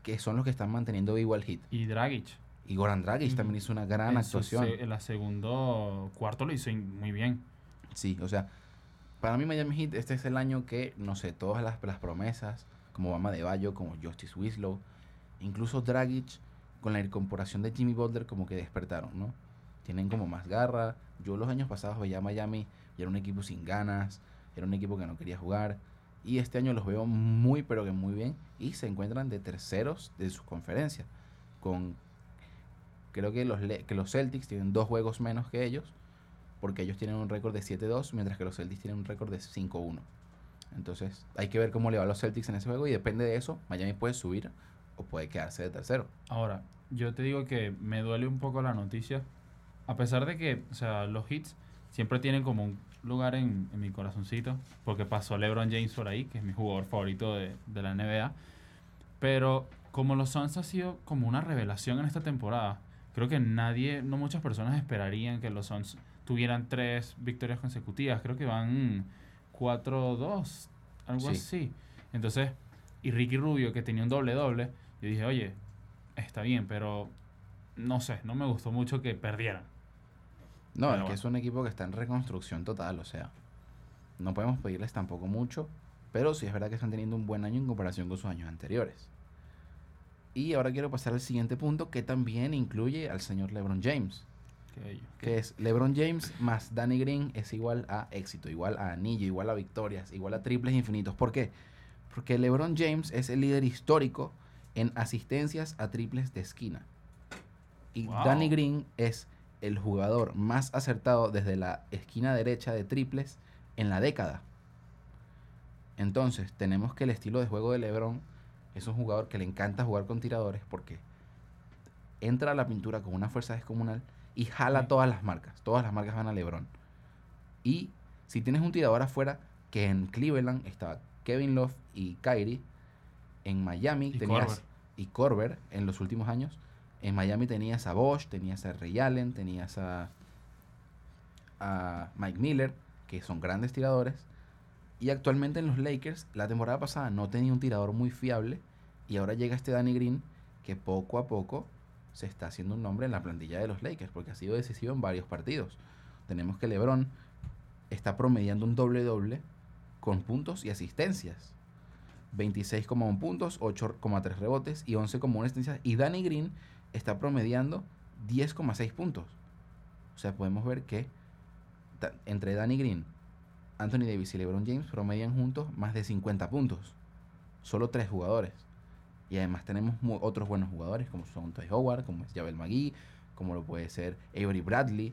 que son los que están manteniendo vivo al hit. Y Dragic. Y Goran Dragic también hizo una gran en actuación. se- en la segundo cuarto lo hizo muy bien. Sí, o sea, para mí Miami Heat este es el año que, no sé, todas las, las promesas, como Bama de Bayo, como Justice Winslow, incluso Dragic, con la incorporación de Jimmy Butler como que despertaron, ¿no? Tienen como más garra. Yo los años pasados veía a Miami y era un equipo sin ganas, era un equipo que no quería jugar. Y este año los veo muy, pero que muy bien. Y se encuentran de terceros de su conferencia. Con, creo que los, que los Celtics tienen dos juegos menos que ellos. Porque ellos tienen un récord de 7-2, mientras que los Celtics tienen un récord de 5-1. Entonces hay que ver cómo le va a los Celtics en ese juego. Y depende de eso, Miami puede subir o puede quedarse de tercero. Ahora, yo te digo que me duele un poco la noticia. A pesar de que, o sea, los hits siempre tienen como un lugar en, en mi corazoncito. Porque pasó LeBron James por ahí, que es mi jugador favorito de, de la NBA. Pero como los Suns ha sido como una revelación en esta temporada, creo que nadie, no muchas personas esperarían que los Suns tuvieran tres victorias consecutivas. Creo que van 4-2, algo Sí. así. Entonces, y Ricky Rubio, que tenía un doble-doble, yo dije, oye, está bien, pero no sé, no me gustó mucho que perdieran. No, Pero es que es un equipo que está en reconstrucción total, o sea, no podemos pedirles tampoco mucho, pero sí es verdad que están teniendo un buen año en comparación con sus años anteriores. Y ahora quiero pasar al siguiente punto que también incluye al señor LeBron James, Que es LeBron James más Danny Green es igual a éxito, igual a anillo, igual a victorias, igual a triples infinitos. ¿Por qué? Porque LeBron James es el líder histórico en asistencias a triples de esquina. Y Wow. Danny Green es el jugador más acertado desde la esquina derecha de triples en la década. Entonces, tenemos que el estilo de juego de LeBron es un jugador que le encanta jugar con tiradores porque entra a la pintura con una fuerza descomunal y jala Sí. todas las marcas. Todas las marcas van a LeBron. Y si tienes un tirador afuera, que en Cleveland estaba Kevin Love y Kyrie, en Miami Y tenías y Corber en los últimos años. En Miami tenías a Bosch, tenías a Ray Allen, tenías a, Mike Miller, que son grandes tiradores. Y actualmente en los Lakers, la temporada pasada no tenía un tirador muy fiable. Y ahora llega este Danny Green, que poco a poco se está haciendo un nombre en la plantilla de los Lakers, porque ha sido decisivo en varios partidos. Tenemos que LeBron está promediando un doble-doble con puntos y asistencias. 26,1 puntos, 8,3 rebotes y 11,1 asistencias. Y Danny Green está promediando 10,6 puntos. O sea, podemos ver que entre Danny Green, Anthony Davis y LeBron James promedian juntos más de 50 puntos. Solo tres jugadores. Y además tenemos otros buenos jugadores como son Ty Howard, como es Javel McGee, como lo puede ser Avery Bradley,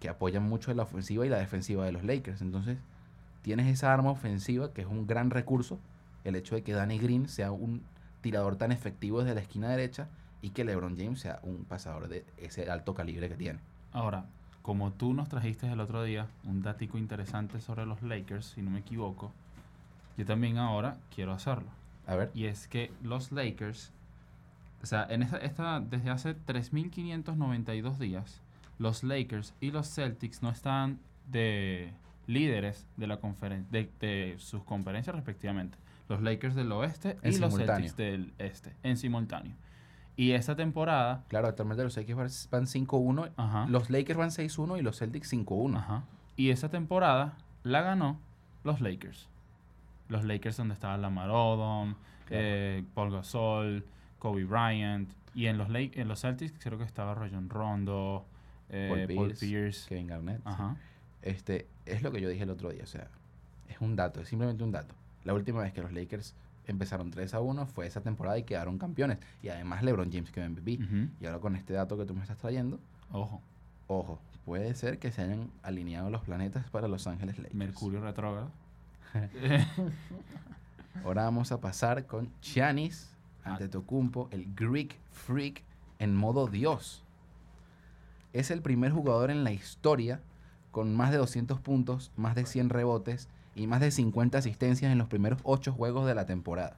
que apoyan mucho la ofensiva y la defensiva de los Lakers. Entonces, tienes esa arma ofensiva que es un gran recurso. El hecho de que Danny Green sea un tirador tan efectivo desde la esquina derecha y que LeBron James sea un pasador de ese alto calibre que tiene. Ahora, como tú nos trajiste el otro día un dático interesante sobre los Lakers, si no me equivoco, yo también ahora quiero hacerlo. A ver. Y es que los Lakers, o sea, en esta, esta desde hace 3.592 días, los Lakers y los Celtics no están de líderes de, la conferen- de, de sus conferencias respectivamente. Los Lakers del oeste En y los. Celtics del este, en simultáneo. Y esta temporada, Claro, actualmente los Lakers van 5-1, ajá, los Lakers van 6-1 y los Celtics 5-1. Ajá. Y esa temporada la ganó los Lakers. Los Lakers donde estaba Lamar Odom, eh, Paul Gasol, Kobe Bryant. Y en los, Lake, en los Celtics creo que estaba Rayon Rondo, eh, Paul Paul, Pierce, Pierce. Kevin Garnett. Ajá. Este, es lo que yo dije el otro día, o sea, es un dato, es simplemente un dato. La última vez que los Lakers empezaron 3 a 1 fue esa temporada y quedaron campeones. Y además LeBron James quedó MVP. Ujú. Y ahora con este dato que tú me estás trayendo, Ojo, ojo, puede ser que se hayan alineado los planetas para Los Ángeles Lakers. Mercurio retrógrado. Ahora vamos a pasar con Giannis Ah. Antetokounmpo, el Greek Freak en modo Dios. Es el primer jugador en la historia con más de 200 puntos, más de 100 rebotes y más de 50 asistencias en los primeros 8 juegos de la temporada.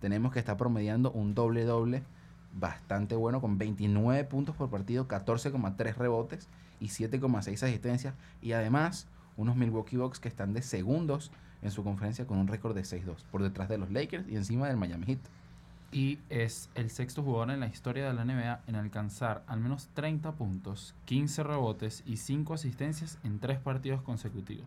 Tenemos que está promediando un doble doble bastante bueno con 29 puntos por partido, 14,3 rebotes y 7,6 asistencias y además unos Milwaukee Bucks que están de segundos en su conferencia con un récord de 6-2 por detrás de los Lakers y encima del Miami Heat. Y es el sexto jugador en la historia de la NBA en alcanzar al menos 30 puntos, 15 rebotes y 5 asistencias en 3 partidos consecutivos.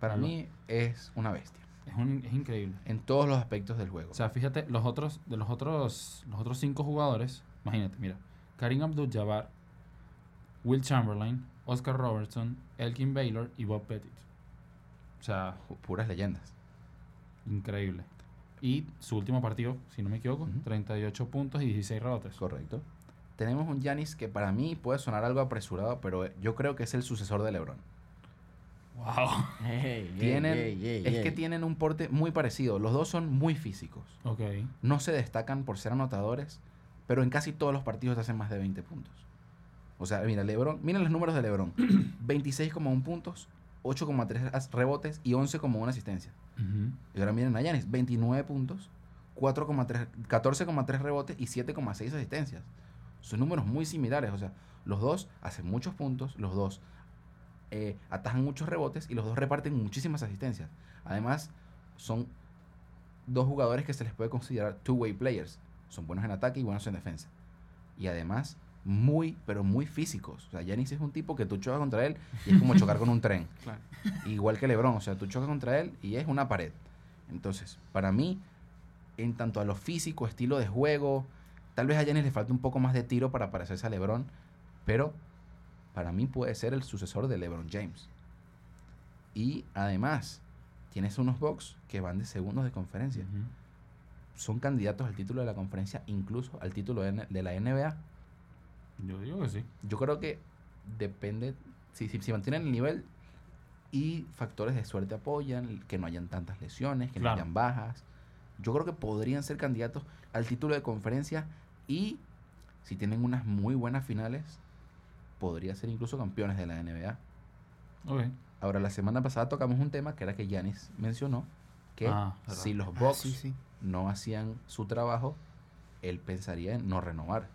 Para mí es una bestia Es, un- es increíble. en todos los aspectos del juego. O sea, fíjate, los otros, de los otros, los otros cinco jugadores, Imagínate, mira. Karim Abdul-Jabbar, Will Chamberlain, Oscar Robertson, Elkin Baylor y Bob Pettit. O sea, Puras leyendas. increíble. Y su último partido, si no me equivoco, Ujú. 38 puntos y 16 rebotes. Correcto. Tenemos un Giannis que para mí puede sonar algo apresurado, pero yo creo que es el sucesor de LeBron. Wow. Tienen, es que tienen un porte muy parecido. Los dos son muy físicos. No se destacan por ser anotadores, pero en casi todos los partidos te hacen más de 20 puntos. O sea, mira, LeBron, miren los números de LeBron. 26,1 puntos, 8,3 as- rebotes y 11,1 asistencia. Ujú. Y ahora miren a Giannis, 29 puntos, 4,3 14,3 rebotes y 7,6 asistencias. Son números muy similares. O sea, los dos hacen muchos puntos, los dos eh, atajan muchos rebotes y los dos reparten muchísimas asistencias. Además, son dos jugadores que se les puede considerar two-way players. Son buenos en ataque y buenos en defensa. Y además, muy, pero muy físicos. O sea, Giannis es un tipo que tú chocas contra él y es como chocar con un tren. Claro. Igual que LeBron, o sea, tú chocas contra él y es una pared. Entonces, para mí, en tanto a lo físico, estilo de juego, tal vez a Giannis le falta un poco más de tiro para parecerse a LeBron, pero para mí puede ser el sucesor de LeBron James. Y además, tienes unos Bucks que van de segundos de conferencia. Son candidatos al título de la conferencia, incluso al título de, la NBA. Yo digo que sí. Yo creo que depende, si, si, si mantienen el nivel y factores de suerte apoyan, que no hayan tantas lesiones, que Claro. no hayan bajas. Yo creo que podrían ser candidatos al título de conferencia y si tienen unas muy buenas finales, podría ser incluso campeones de la NBA. Ahora, la semana pasada tocamos un tema que era que Yanis mencionó que Ah, si los Ah, Bucks sí, sí. no hacían su trabajo, él pensaría en no renovar.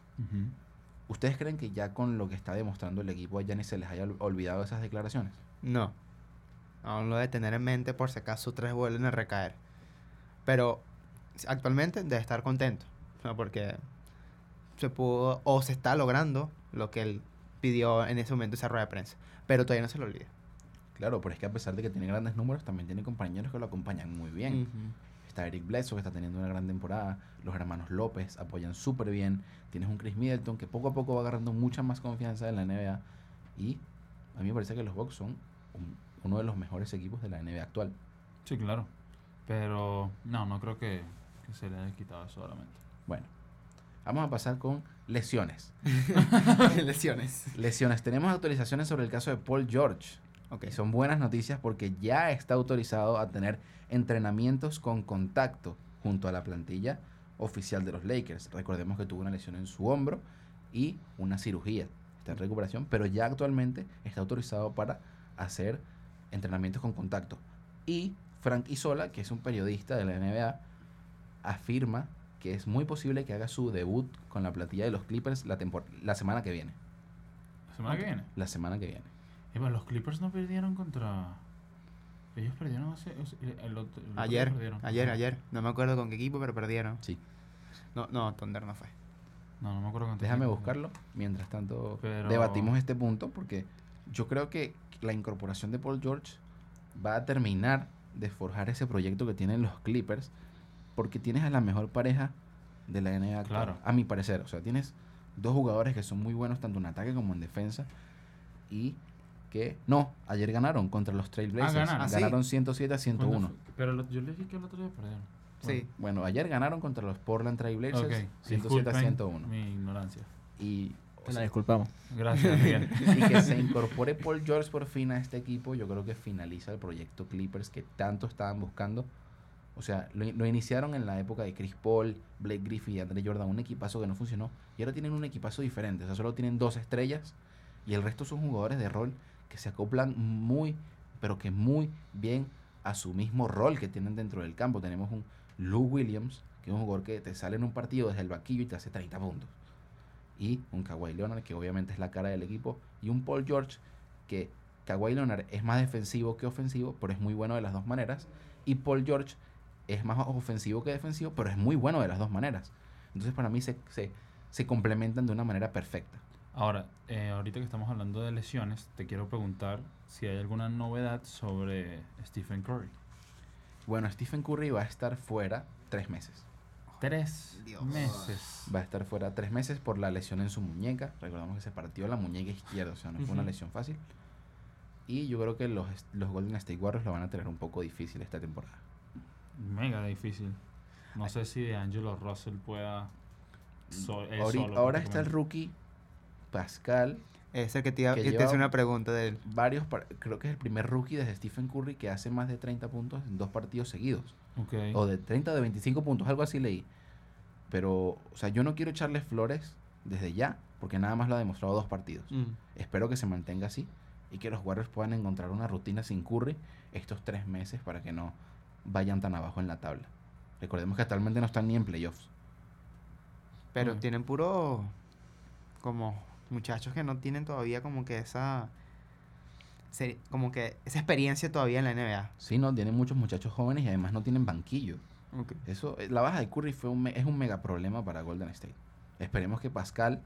¿Ustedes creen que ya con lo que está demostrando el equipo a Yanis se les haya ol- olvidado esas declaraciones? No. Aún lo de tener en mente por si acaso tres vuelven a recaer. Pero actualmente debe estar contento. ¿no? Porque se pudo o se está logrando lo que él pidió en ese momento esa rueda de prensa. Pero todavía no se lo olvida. Claro, pero es que a pesar de que tiene grandes números, también tiene compañeros que lo acompañan muy bien. Ujú. Está Eric Bledsoe, que está teniendo una gran temporada. Los hermanos López apoyan súper bien. Tienes un Chris Middleton que poco a poco va agarrando mucha más confianza en la NBA. Y a mí me parece que los Bucks son un- uno de los mejores equipos de la NBA actual. Sí, claro. Pero no, no creo que, que se le haya quitado eso solamente. Bueno, vamos a pasar con lesiones. Lesiones. Lesiones. Tenemos actualizaciones sobre el caso de Paul George. Ok. Y son buenas noticias porque ya está autorizado a tener entrenamientos con contacto junto a la plantilla oficial de los Lakers. Recordemos que tuvo una lesión en su hombro y una cirugía. Está en recuperación, pero ya actualmente está autorizado para hacer entrenamientos con contacto. Y Frank Isola, que es un periodista de la NBA, afirma que es muy posible que haga su debut con la plantilla de los Clippers la, tempor- la semana que viene. La semana que viene. La semana que viene. Los Clippers no perdieron contra. Ellos perdieron hace. el- otro- el otro día Ayer, perdieron. ayer, ayer. No me acuerdo con qué equipo, pero perdieron. Sí. No, no, Thunder no fue. No, no me acuerdo contra Déjame buscarlo. Mientras tanto, Pero- debatimos este punto porque yo creo que la incorporación de Paul George va a terminar de forjar ese proyecto que tienen los Clippers porque tienes a la mejor pareja de la NBA Claro. a mi parecer. O sea, tienes dos jugadores que son muy buenos tanto en ataque como en defensa y que no, ayer ganaron contra los Trailblazers. ganaron. Ah, sí. ganaron 107 a 101. ¿Cuándo fue? Pero lo- yo les dije que el otro día perdieron. Sí. Bueno, ayer ganaron contra los Portland Trailblazers Ok. 107 a disculpen 101. Mi ignorancia. Y Te la disculpamos. Gracias, Miguel. y que se incorpore Paul George por fin a este equipo, yo creo que finaliza el proyecto Clippers que tanto estaban buscando. O sea, lo, iniciaron en la época de Chris Paul, Blake Griffin y Andre Jordan, un equipazo que no funcionó. Y ahora tienen un equipazo diferente. O sea, solo tienen dos estrellas y el resto son jugadores de rol que se acoplan muy, pero que muy bien a su mismo rol que tienen dentro del campo. Tenemos un Lou Williams, que es un jugador que te sale en un partido desde el vaquillo y te hace 30 puntos y un Kawhi Leonard que obviamente es la cara del equipo y un Paul George que Kawhi Leonard es más defensivo que ofensivo pero es muy bueno de las dos maneras y Paul George es más ofensivo que defensivo pero es muy bueno de las dos maneras entonces para mí se, se, se complementan de una manera perfecta Ahora, eh, ahorita que estamos hablando de lesiones, te quiero preguntar si hay alguna novedad sobre Stephen Curry. bueno Stephen Curry va a estar fuera tres meses Tres Dios. meses. Va a estar fuera tres meses por la lesión en su muñeca. Recordamos que se partió la muñeca izquierda, o sea, no fue una lesión fácil. Y yo creo que los, los Golden State Warriors lo van a tener un poco difícil esta temporada. Mega difícil. No sé si de Angelo Russell pueda. so- él Ahori- solo ahora está el rookie Pascal. Ese que te iba Que te hice una un- pregunta de él. Varios, creo que es el primer rookie desde Stephen Curry que hace más de 30 puntos en dos partidos seguidos. Ok. O de 30 o de 25 puntos, algo así leí. Pero, o sea, yo no quiero echarle flores desde ya, porque nada más lo ha demostrado dos partidos. Mm. Espero que se mantenga así y que los Warriors puedan encontrar una rutina sin Curry estos tres meses para que no vayan tan abajo en la tabla. Recordemos que actualmente no están ni en playoffs. Pero Mm. tienen puro como muchachos que no tienen todavía como que esa como que esa experiencia todavía en la NBA. Sí, no, tienen muchos muchachos jóvenes y además no tienen banquillo. Eso, eh, la baja de Curry fue un, es un mega problema para Golden State. Esperemos que Pascal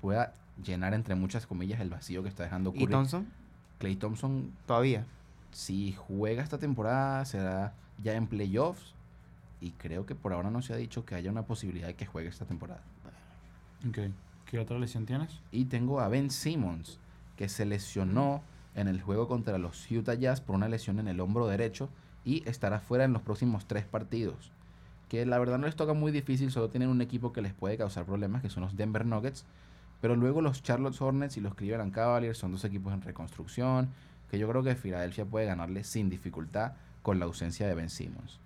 pueda llenar entre muchas comillas el vacío que está dejando ¿Y Curry. Thompson? Clay Thompson, Todavía. si juega esta temporada, será ya en playoffs. Y creo que por ahora no se ha dicho que haya una posibilidad de que juegue esta temporada. Ok. ¿Qué otra lesión tienes? Y tengo a Ben Simmons, que se lesionó en el juego contra los Utah Jazz por una lesión en el hombro derecho y estará fuera en los próximos tres partidos. Que la verdad no les toca muy difícil, solo tienen un equipo que les puede causar problemas, que son los Denver Nuggets. Pero luego los Charlotte Hornets y los Cleveland Cavaliers son dos equipos en reconstrucción, que yo creo que Filadelfia puede ganarle sin dificultad con la ausencia de Ben Simmons.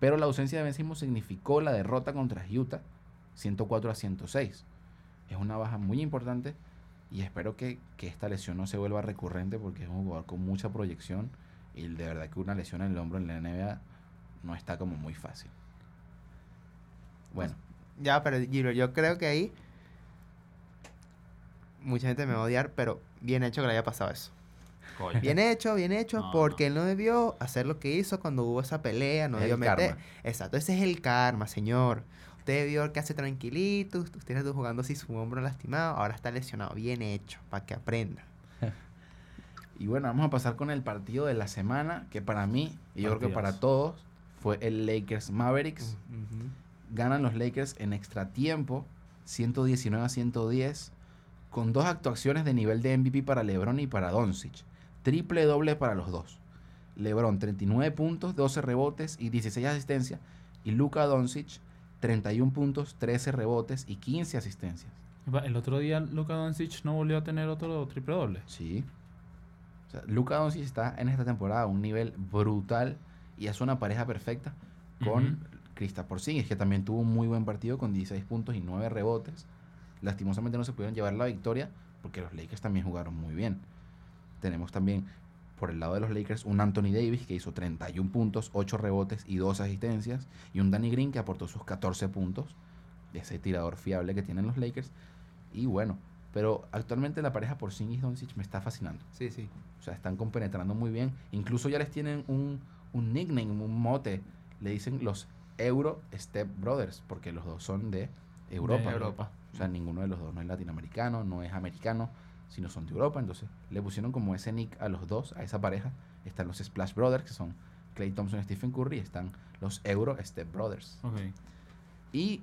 Pero la ausencia de Ben Simmons significó la derrota contra Utah, 104 a 106. Es una baja muy importante y espero que, que esta lesión no se vuelva recurrente porque es un jugador con mucha proyección y de verdad que una lesión en el hombro en la NBA no está como muy fácil. Bueno, Ya, pero Giro, yo creo que ahí mucha gente me va a odiar, pero bien hecho que le haya pasado eso. Coño. Bien hecho, bien hecho, No, porque él no debió hacer lo que hizo cuando hubo esa pelea, no Es debió meter. karma. Exacto, ese es el karma, señor. Usted vio que hace tranquilito, usted estuvo jugando así su hombro lastimado, ahora está lesionado. Bien hecho, para que aprenda. y bueno, vamos a pasar con el partido de la semana que para mí y yo creo que para todos fue el Lakers Mavericks. Ganan los Lakers en extra tiempo, 119 a 110, con dos actuaciones de nivel de MVP para LeBron y para Doncic. Triple doble para los dos. LeBron 39 puntos, 12 rebotes y 16 asistencias. Y Luka Doncic 31 puntos, 13 rebotes y 15 asistencias. El otro día Luka Doncic no volvió a tener otro triple doble. Sí. O sea, Luka Doncic está en esta temporada a un nivel brutal y es una pareja perfecta con Ujú. Kristaps Porzingis, que también tuvo un muy buen partido con 16 puntos y 9 rebotes. Lastimosamente no se pudieron llevar la victoria porque los Lakers también jugaron muy bien. Tenemos también por el lado de los Lakers un Anthony Davis que hizo 31 puntos, 8 rebotes y 2 asistencias y un Danny Green que aportó sus 14 puntos, ese tirador fiable que tienen los Lakers. Y bueno, pero actualmente la pareja Porzingis Doncic me está fascinando. Sí, sí. O sea, están compenetrando muy bien. Incluso ya les tienen un, un nickname, un mote. Le dicen los Euro Step Brothers, porque los dos son de Europa. De Europa. O sea, ninguno de los dos no es latinoamericano, no es americano, sino son de Europa. Entonces, le pusieron como ese nick a los dos, a esa pareja. Están los Splash Brothers, que son Clay Thompson y Stephen Curry. y Están los Euro Step Brothers. Ok. Y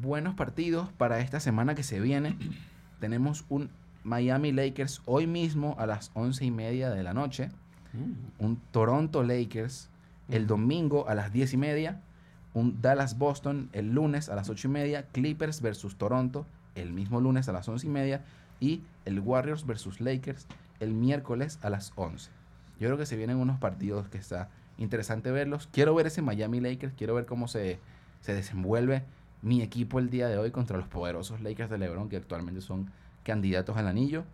buenos partidos para esta semana que se viene. Tenemos un Miami Lakers hoy mismo a las once y media de la noche. Un Toronto Lakers el domingo a las 10 y media. Un Dallas Boston el lunes a las 8 y media. Clippers versus Toronto el mismo lunes a las 11 y media. Y el Warriors versus Lakers el miércoles a las 11. Yo creo que se vienen unos partidos que está interesante verlos. Quiero ver ese Miami Lakers. Quiero ver cómo se, se desenvuelve mi equipo el día de hoy contra los poderosos Lakers de LeBron que actualmente son candidatos al anillo.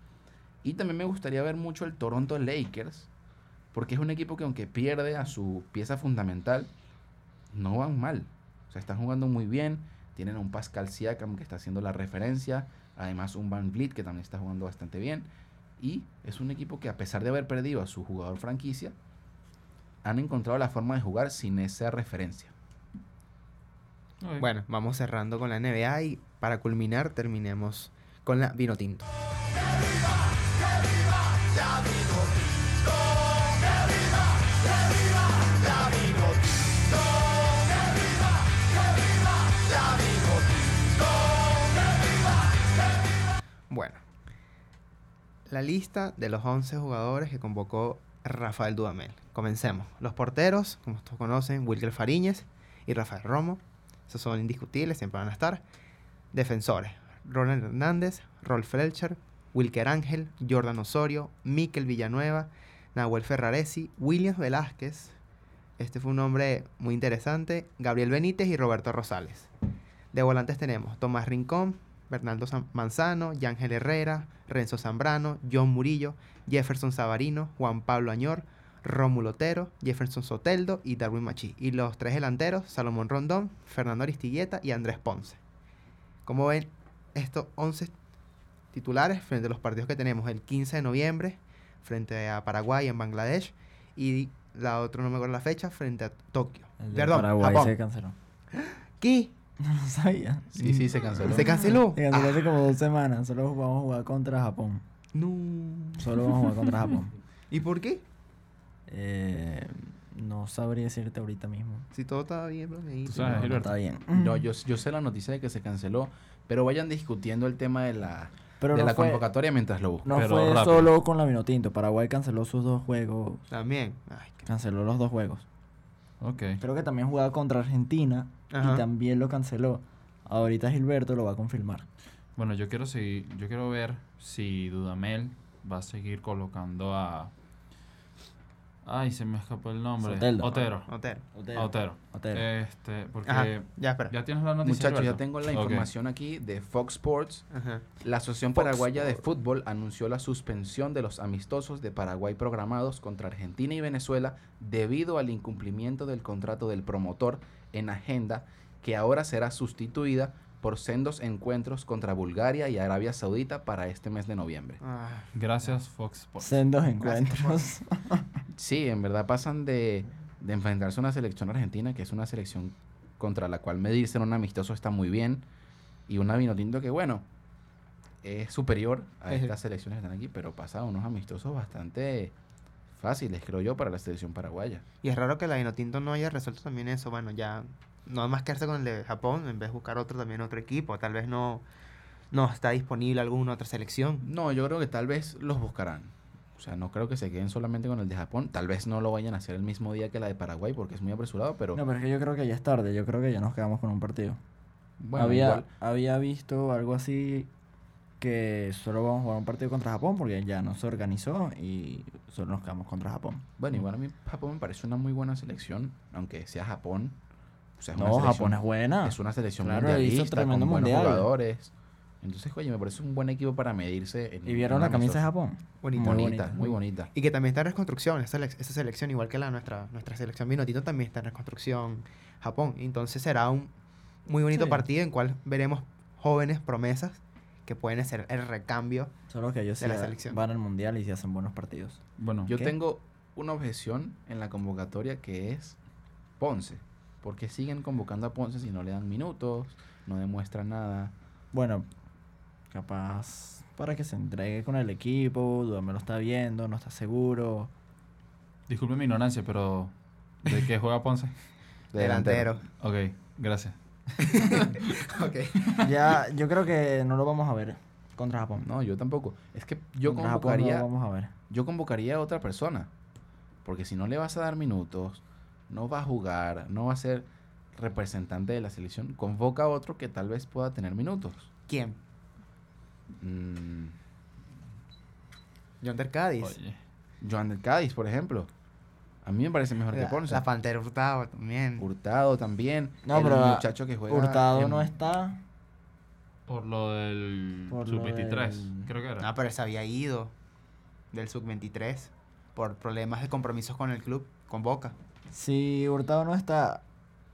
Y también me gustaría ver mucho el Toronto Lakers porque es un equipo que aunque pierde a su pieza fundamental, no van mal. O sea, están jugando muy bien. Tienen un Pascal Siakam que está haciendo la referencia. Además un Van Vliet que también está jugando bastante bien. Y es un equipo que a pesar de haber perdido a su jugador franquicia, han encontrado la forma de jugar sin esa referencia. Bueno, vamos cerrando con la NBA y para culminar terminemos con la vino tinto. La lista de los 11 jugadores que convocó Rafael Dudamel. Comencemos. Los porteros, como todos conocen, Wilker Fariñez y Rafael Romo. Esos son indiscutibles, siempre van a estar. Defensores, Ronald Hernández, Rolf Felcher, Wilker Ángel, Jordan Osorio, Miquel Villanueva, Nahuel Ferraresi, Williams Velázquez. Este fue un nombre muy interesante. Gabriel Benítez y Roberto Rosales. De volantes tenemos Tomás Rincón, Bernardo Manzano, Yángel Herrera, Renzo Zambrano, John Murillo, Jefferson Sabarino, Juan Pablo Añor, Rómulo Otero, Jefferson Soteldo y Darwin Machi. Y los tres delanteros, Salomón Rondón, Fernando Aristigueta y Andrés Ponce. Como ven, estos 11 titulares frente a los partidos que tenemos el 15 de noviembre frente a Paraguay en Bangladesh y la otra no me acuerdo la fecha frente a Tokio. El de Perdón, Paraguay Japón. se canceló. ¿Qué? No sabía. Sí, sí, se canceló. ¿Se canceló? Se canceló Ah, hace como dos semanas. Solo vamos a jugar contra Japón. no. Solo vamos a jugar contra Japón. ¿Y por qué? Eh, no sabría decirte ahorita mismo. Si todo estaba bien, Tú dice. sabes, No, no está bien. No, yo, yo sé la noticia de que se canceló, pero vayan discutiendo el tema de la, Pero de no la fue, convocatoria mientras lo buscan. no pero fue rápido. solo con la Vinotinto. Paraguay canceló sus dos juegos. También. Ay, qué- Canceló los dos juegos. Ok. Creo que también jugaba contra Argentina Ajá. y también lo canceló. Ahorita Gilberto lo va a confirmar. Bueno, yo quiero seguir, yo quiero ver si Dudamel va a seguir colocando a Ay, se me escapó el nombre. Soteldo. Otero. Otero. Otero. Otero. Este, porque Ajá. Ya, espera. ya tienes la noticia. Muchachos, ya tengo la información aquí de Fox Sports. Ajá. La Asociación Fox Paraguaya de. Fútbol anunció la suspensión de los amistosos de Paraguay programados contra Argentina y Venezuela debido al incumplimiento del contrato del promotor en agenda que ahora será sustituida por sendos encuentros contra Bulgaria y Arabia Saudita para este mes de noviembre. Ah, Gracias, Fox Sports. Sendos encuentros. Sí, en verdad pasan de, de enfrentarse a una selección argentina, que es una selección contra la cual medirse en un amistoso está muy bien, y una Vinotinto que, bueno, es superior a estas selecciones que están aquí, pero pasa a unos amistosos bastante fáciles, creo yo, para la selección paraguaya. Y es raro que la Vinotinto no haya resuelto también eso. Bueno, ya no más quedarse con el de Japón, en vez de buscar otro también otro equipo. Tal vez no, no está disponible alguna otra selección. No, yo creo que tal vez los buscarán. O sea, no creo que se queden solamente con el de Japón. Tal vez no lo vayan a hacer el mismo día que la de Paraguay porque es muy apresurado, pero No, pero es que yo creo que ya es tarde. Yo creo que ya nos quedamos con un partido. bueno, había, igual. había visto algo así que solo vamos a jugar un partido contra Japón porque ya no se organizó y solo nos quedamos contra Japón. Bueno, igual a mí Japón me parece una muy buena selección, aunque sea Japón. O sea, es una No, Japón es buena. Es una selección Claro, hizo mundialista, tremendo con buenos mundial. jugadores. Entonces, oye, me parece un buen equipo para medirse. En ¿Y vieron en la camisa de. Japón? Bonita. Bonita, bonita. muy bonita. Y que también está en reconstrucción, esa, esa selección, igual que la nuestra, nuestra selección Vinotito, también está en reconstrucción Japón. Entonces será un muy bonito Sí. partido en cual veremos jóvenes promesas que pueden hacer el recambio. Solo que ellos De sí la selección. van al mundial y sí hacen buenos partidos. Bueno, Yo ¿Qué? tengo una objeción en la convocatoria que es Ponce. Porque siguen convocando a Ponce si no le dan minutos, no demuestra nada. Bueno, capaz para que se entregue con el equipo, Dudamel lo está viendo, no está seguro. disculpe mi ignorancia, pero ¿de qué juega Ponce? de Delantero. Ok, gracias. ok. Ya, yo creo que no lo vamos a ver contra Japón. No, yo tampoco. Es que yo Contra Japón no convocaría, lo vamos a ver. yo convocaría a otra persona. Porque si no le vas a dar minutos, no va a jugar, no va a ser representante de la selección, convoca a otro que tal vez pueda tener minutos. ¿Quién? Mm, John Ter Cádiz. Oye, Joan del Cádiz, por ejemplo. A mí me parece mejor que La, Ponce. la Pantera Hurtado también. Hurtado también. No, el pero muchacho que juega. Hurtado en- no está. por lo del Por lo sub-23, del- creo que era. Ah, pero se había ido del sub-23 por problemas de compromisos con el club, con Boca. Si Hurtado no está,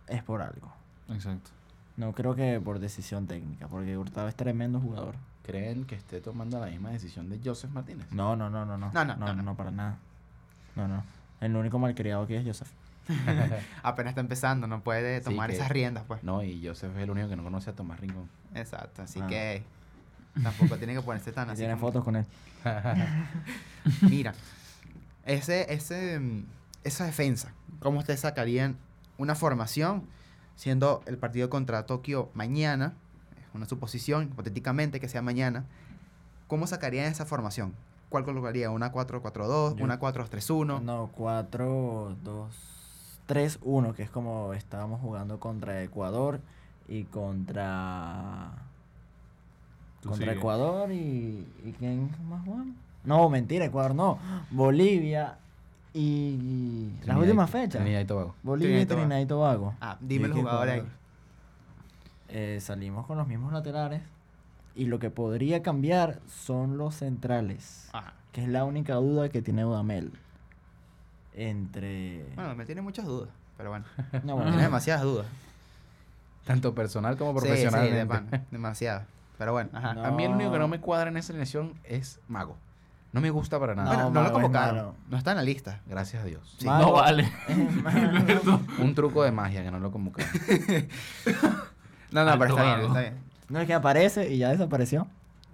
es por algo. Exacto. No creo que por decisión técnica, porque Hurtado es tremendo jugador. ¿Creen que esté tomando la misma decisión de Joseph Martínez? No, no, no, no, no. No, no, no, no, no, no. para nada. No, no. El único malcriado aquí es Joseph. Apenas está empezando, no puede Sí, tomar que- esas riendas, pues. No, y Joseph es el único que no conoce a Tomás Rincón. Exacto, así Ah. que tampoco tiene que ponerse tan Y así. tiene como- fotos con él. Mira, ese, ese, esa defensa, ¿cómo ustedes sacarían una formación siendo el partido contra Tokio mañana? Es una suposición, hipotéticamente, que sea mañana. ¿Cómo sacarían esa formación? ¿Cuál colocaría? ¿Una 4-4-2? Yo- ¿Una 4-3-1? No, 4, 2, 3, 1, que es como estábamos jugando contra Ecuador y contra. Contra sigue. Ecuador y. ¿Y quién más jugamos? No, mentira, Ecuador no. Bolivia y. Las Trinidad últimas fechas. Trinidad y Tobago. Bolivia y Trinidad y Tobago. Ah, dime ¿Y los jugadores ahí. jugador? Eh, salimos con los mismos laterales. Y lo que podría cambiar son los centrales. Ajá. Que es la única duda que tiene Udamel. Entre. Bueno, me tiene muchas dudas, pero bueno. no, Tiene bueno, demasiadas dudas. Tanto personal como Sí, sí, profesionalmente. de pan, demasiadas. Pero bueno, ajá. No. A mí el único que no me cuadra en esa alineación es Mago. No me gusta para nada. Bueno, no, lo convocaron. No está en la lista. Gracias a Dios. Sí. No vale. Un truco de magia que no lo convocaron. No, no, Alto pero está bien, está bien. No es que aparece y ya desapareció.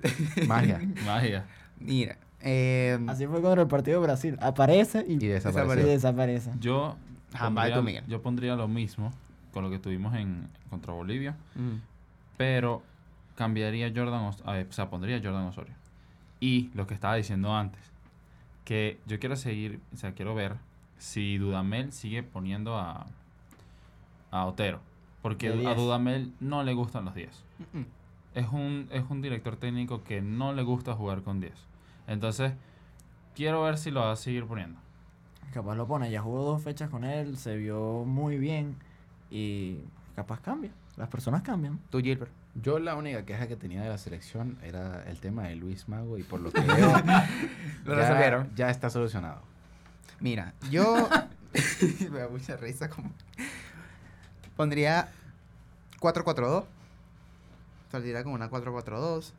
magia. Magia. Mira, eh, Así fue contra el partido de Brasil. Aparece y, Y y desapareció. desaparece. Yo de tu pondría, yo pondría lo mismo con lo que tuvimos en contra Bolivia, mm, pero cambiaría Jordan, Os- eh, o sea, pondría Jordan Osorio. Y lo que estaba diciendo antes, que yo quiero seguir, o sea, quiero ver si Dudamel sigue poniendo a, a Otero, porque a 10. Dudamel no le gustan los 10. Mm, mm. es un, es un director técnico que no le gusta jugar con 10. Entonces, quiero ver si lo va a seguir poniendo. Capaz lo pone. Ya jugó dos fechas con él. Se vio muy bien. Y capaz cambia. Las personas cambian. Tú, Gilbert. Yo la única queja que tenía de la selección era el tema de Luis Mago y por lo que veo Lo ya, resolvieron. ya está solucionado. Mira, yo. me da mucha risa como. Pondría 4-4-2. Saldría con una 4-4-2.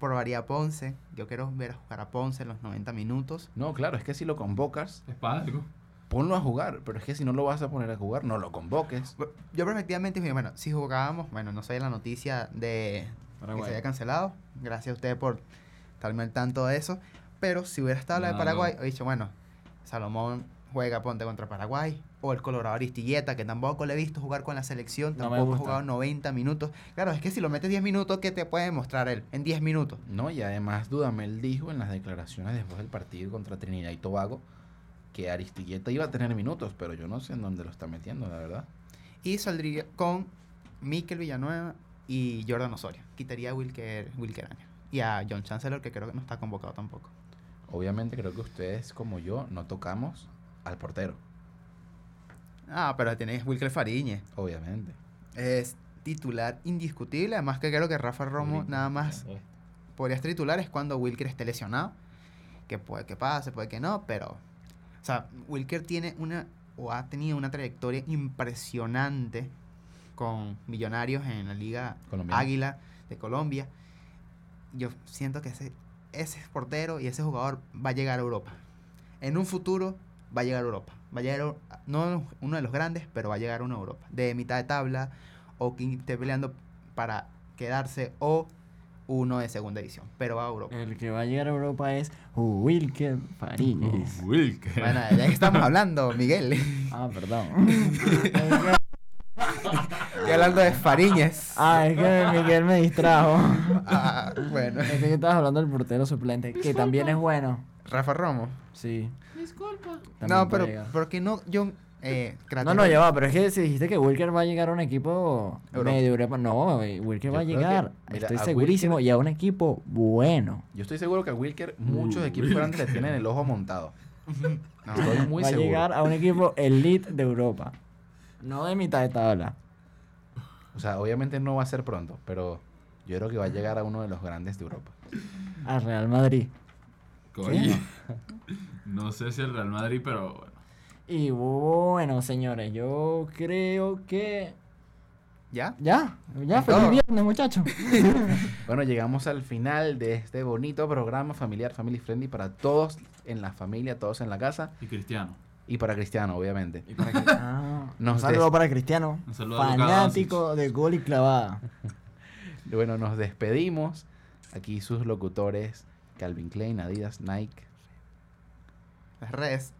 Probaría a Ponce. Yo quiero ver a jugar a Ponce en los 90 minutos. No, claro, es que si lo convocas, Es para algo. ponlo a jugar. Pero es que si no lo vas a poner a jugar, no lo convoques. Yo efectivamente dije, bueno, si jugábamos, bueno, no sé la noticia de que se había cancelado. Gracias a ustedes por estarme al tanto de eso. Pero si hubiera estado la de Paraguay, he dicho, bueno, Salomón juega ponte contra Paraguay. O el Colorado Aristilleta, que tampoco le he visto jugar con la selección, No tampoco ha jugado 90 minutos. Claro, es que si lo metes 10 minutos, ¿qué te puede mostrar él? En 10 minutos. No, y además Dudamel dijo en las declaraciones después del partido contra Trinidad y Tobago que Aristilleta iba a tener minutos, pero yo no sé en dónde lo está metiendo, la verdad. Y saldría con Mikel Villanueva y Jordan Osorio. Quitaría a Wilker, Wilker. Y a John Chancellor, que creo que no está convocado tampoco. Obviamente creo que ustedes como yo no tocamos al portero, Ah, pero tenés Wilker Fariñez. obviamente. Es titular indiscutible. Además que creo que Rafa Romo nada más podría ser titular es cuando Wilker esté lesionado. Que puede que pase, puede que no, pero... O sea, Wilker tiene una... o ha tenido una trayectoria impresionante con Millonarios en la Liga. Águila de Colombia. Yo siento que ese, ese portero y ese jugador va a llegar a Europa. En un futuro va a llegar a Europa. Va a llegar, a- no uno de los grandes, pero va a llegar a una Europa. De mitad de tabla o que esté peleando para quedarse o uno de segunda división. Pero va a Europa. El que va a llegar a Europa es Wilker Fariñez. Wilker. Bueno, ya que estamos hablando, Miguel. Ah, perdón. Estoy hablando de Fariñez. ah, es que Miguel me distrajo. Ah, bueno. Es que estabas hablando del portero suplente, que también es bueno. Rafa Romo. Sí. Disculpa. No, pero porque no, yo... Eh, No, no, ya va, pero es que si dijiste que Wilker va a llegar a un equipo Europa. medio Europa, no, Wilker Yo va a que, llegar, mira, estoy a segurísimo, Wilker- y a un equipo bueno. Yo estoy seguro que a Wilker muchos Uh, equipos grandes le tienen el ojo montado. No. Estoy muy va seguro. a llegar a un equipo elite de Europa, no de mitad de tabla. O sea, obviamente no va a ser pronto, pero yo creo que va a llegar a uno de los grandes de Europa. Al Real Madrid. Coño. No sé si el Real Madrid, pero bueno. Y bueno, señores, yo creo que... ¿Ya? Ya, ya, Todo. feliz viernes, muchachos. Bueno, llegamos al final de este bonito programa familiar, family friendly para todos en la familia, todos en la casa Y Cristiano. y para Cristiano, obviamente. Y para que- ah, Nos un saludo para Cristiano, Un saludo a fanático de gol y clavada. Bueno, nos despedimos. Aquí sus locutores, Calvin Klein, Adidas, Nike. Las redes.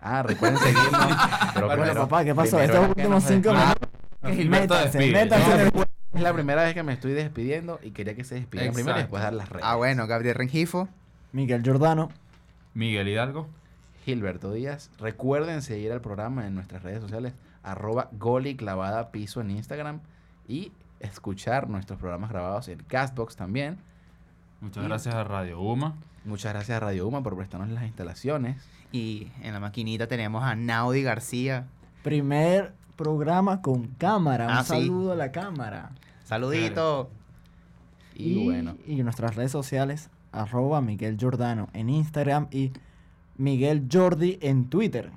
Ah, recuerden seguirnos. pero Bueno, primero- papá, ¿qué pasó? Estos últimos cinco minutos. Gilberto Métanse, Es la primera vez que me estoy despidiendo y quería que se despidieran primero y después dar las redes. Ah, bueno, Gabriel Rengifo. Miguel Giordano. Miguel Hidalgo. Gilberto Díaz. Recuerden seguir al programa en nuestras redes sociales, arroba goli clavada piso en Instagram y escuchar nuestros programas grabados en Castbox también. Muchas Y- gracias a Radio Uma. Muchas gracias a Radio Uma por prestarnos las instalaciones. Y en la maquinita tenemos a Naudi García. Primer programa con cámara. Un Ah, sí. saludo a la cámara. Saludito. Y, bueno, Y nuestras redes sociales, arroba Miguel Giordano en Instagram y Miguel Jordi en Twitter.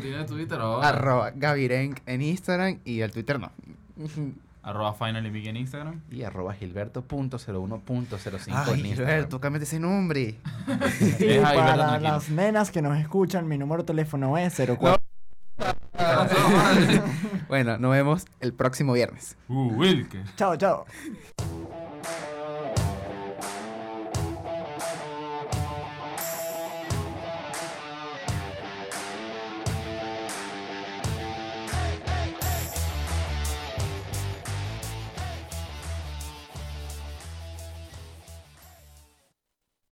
Tiene Twitter ahora. Arroba Gavirenk en Instagram y el Twitter no. Arroba Finally Miguel en Instagram. y arroba gilberto.01.05 Ay, en Instagram. Gilberto, cámbiate ese nombre. Y para tranquilo. las nenas que nos escuchan, mi número de teléfono es 04. Bueno, nos vemos el próximo viernes. Uh, Wilke. Chao, chao.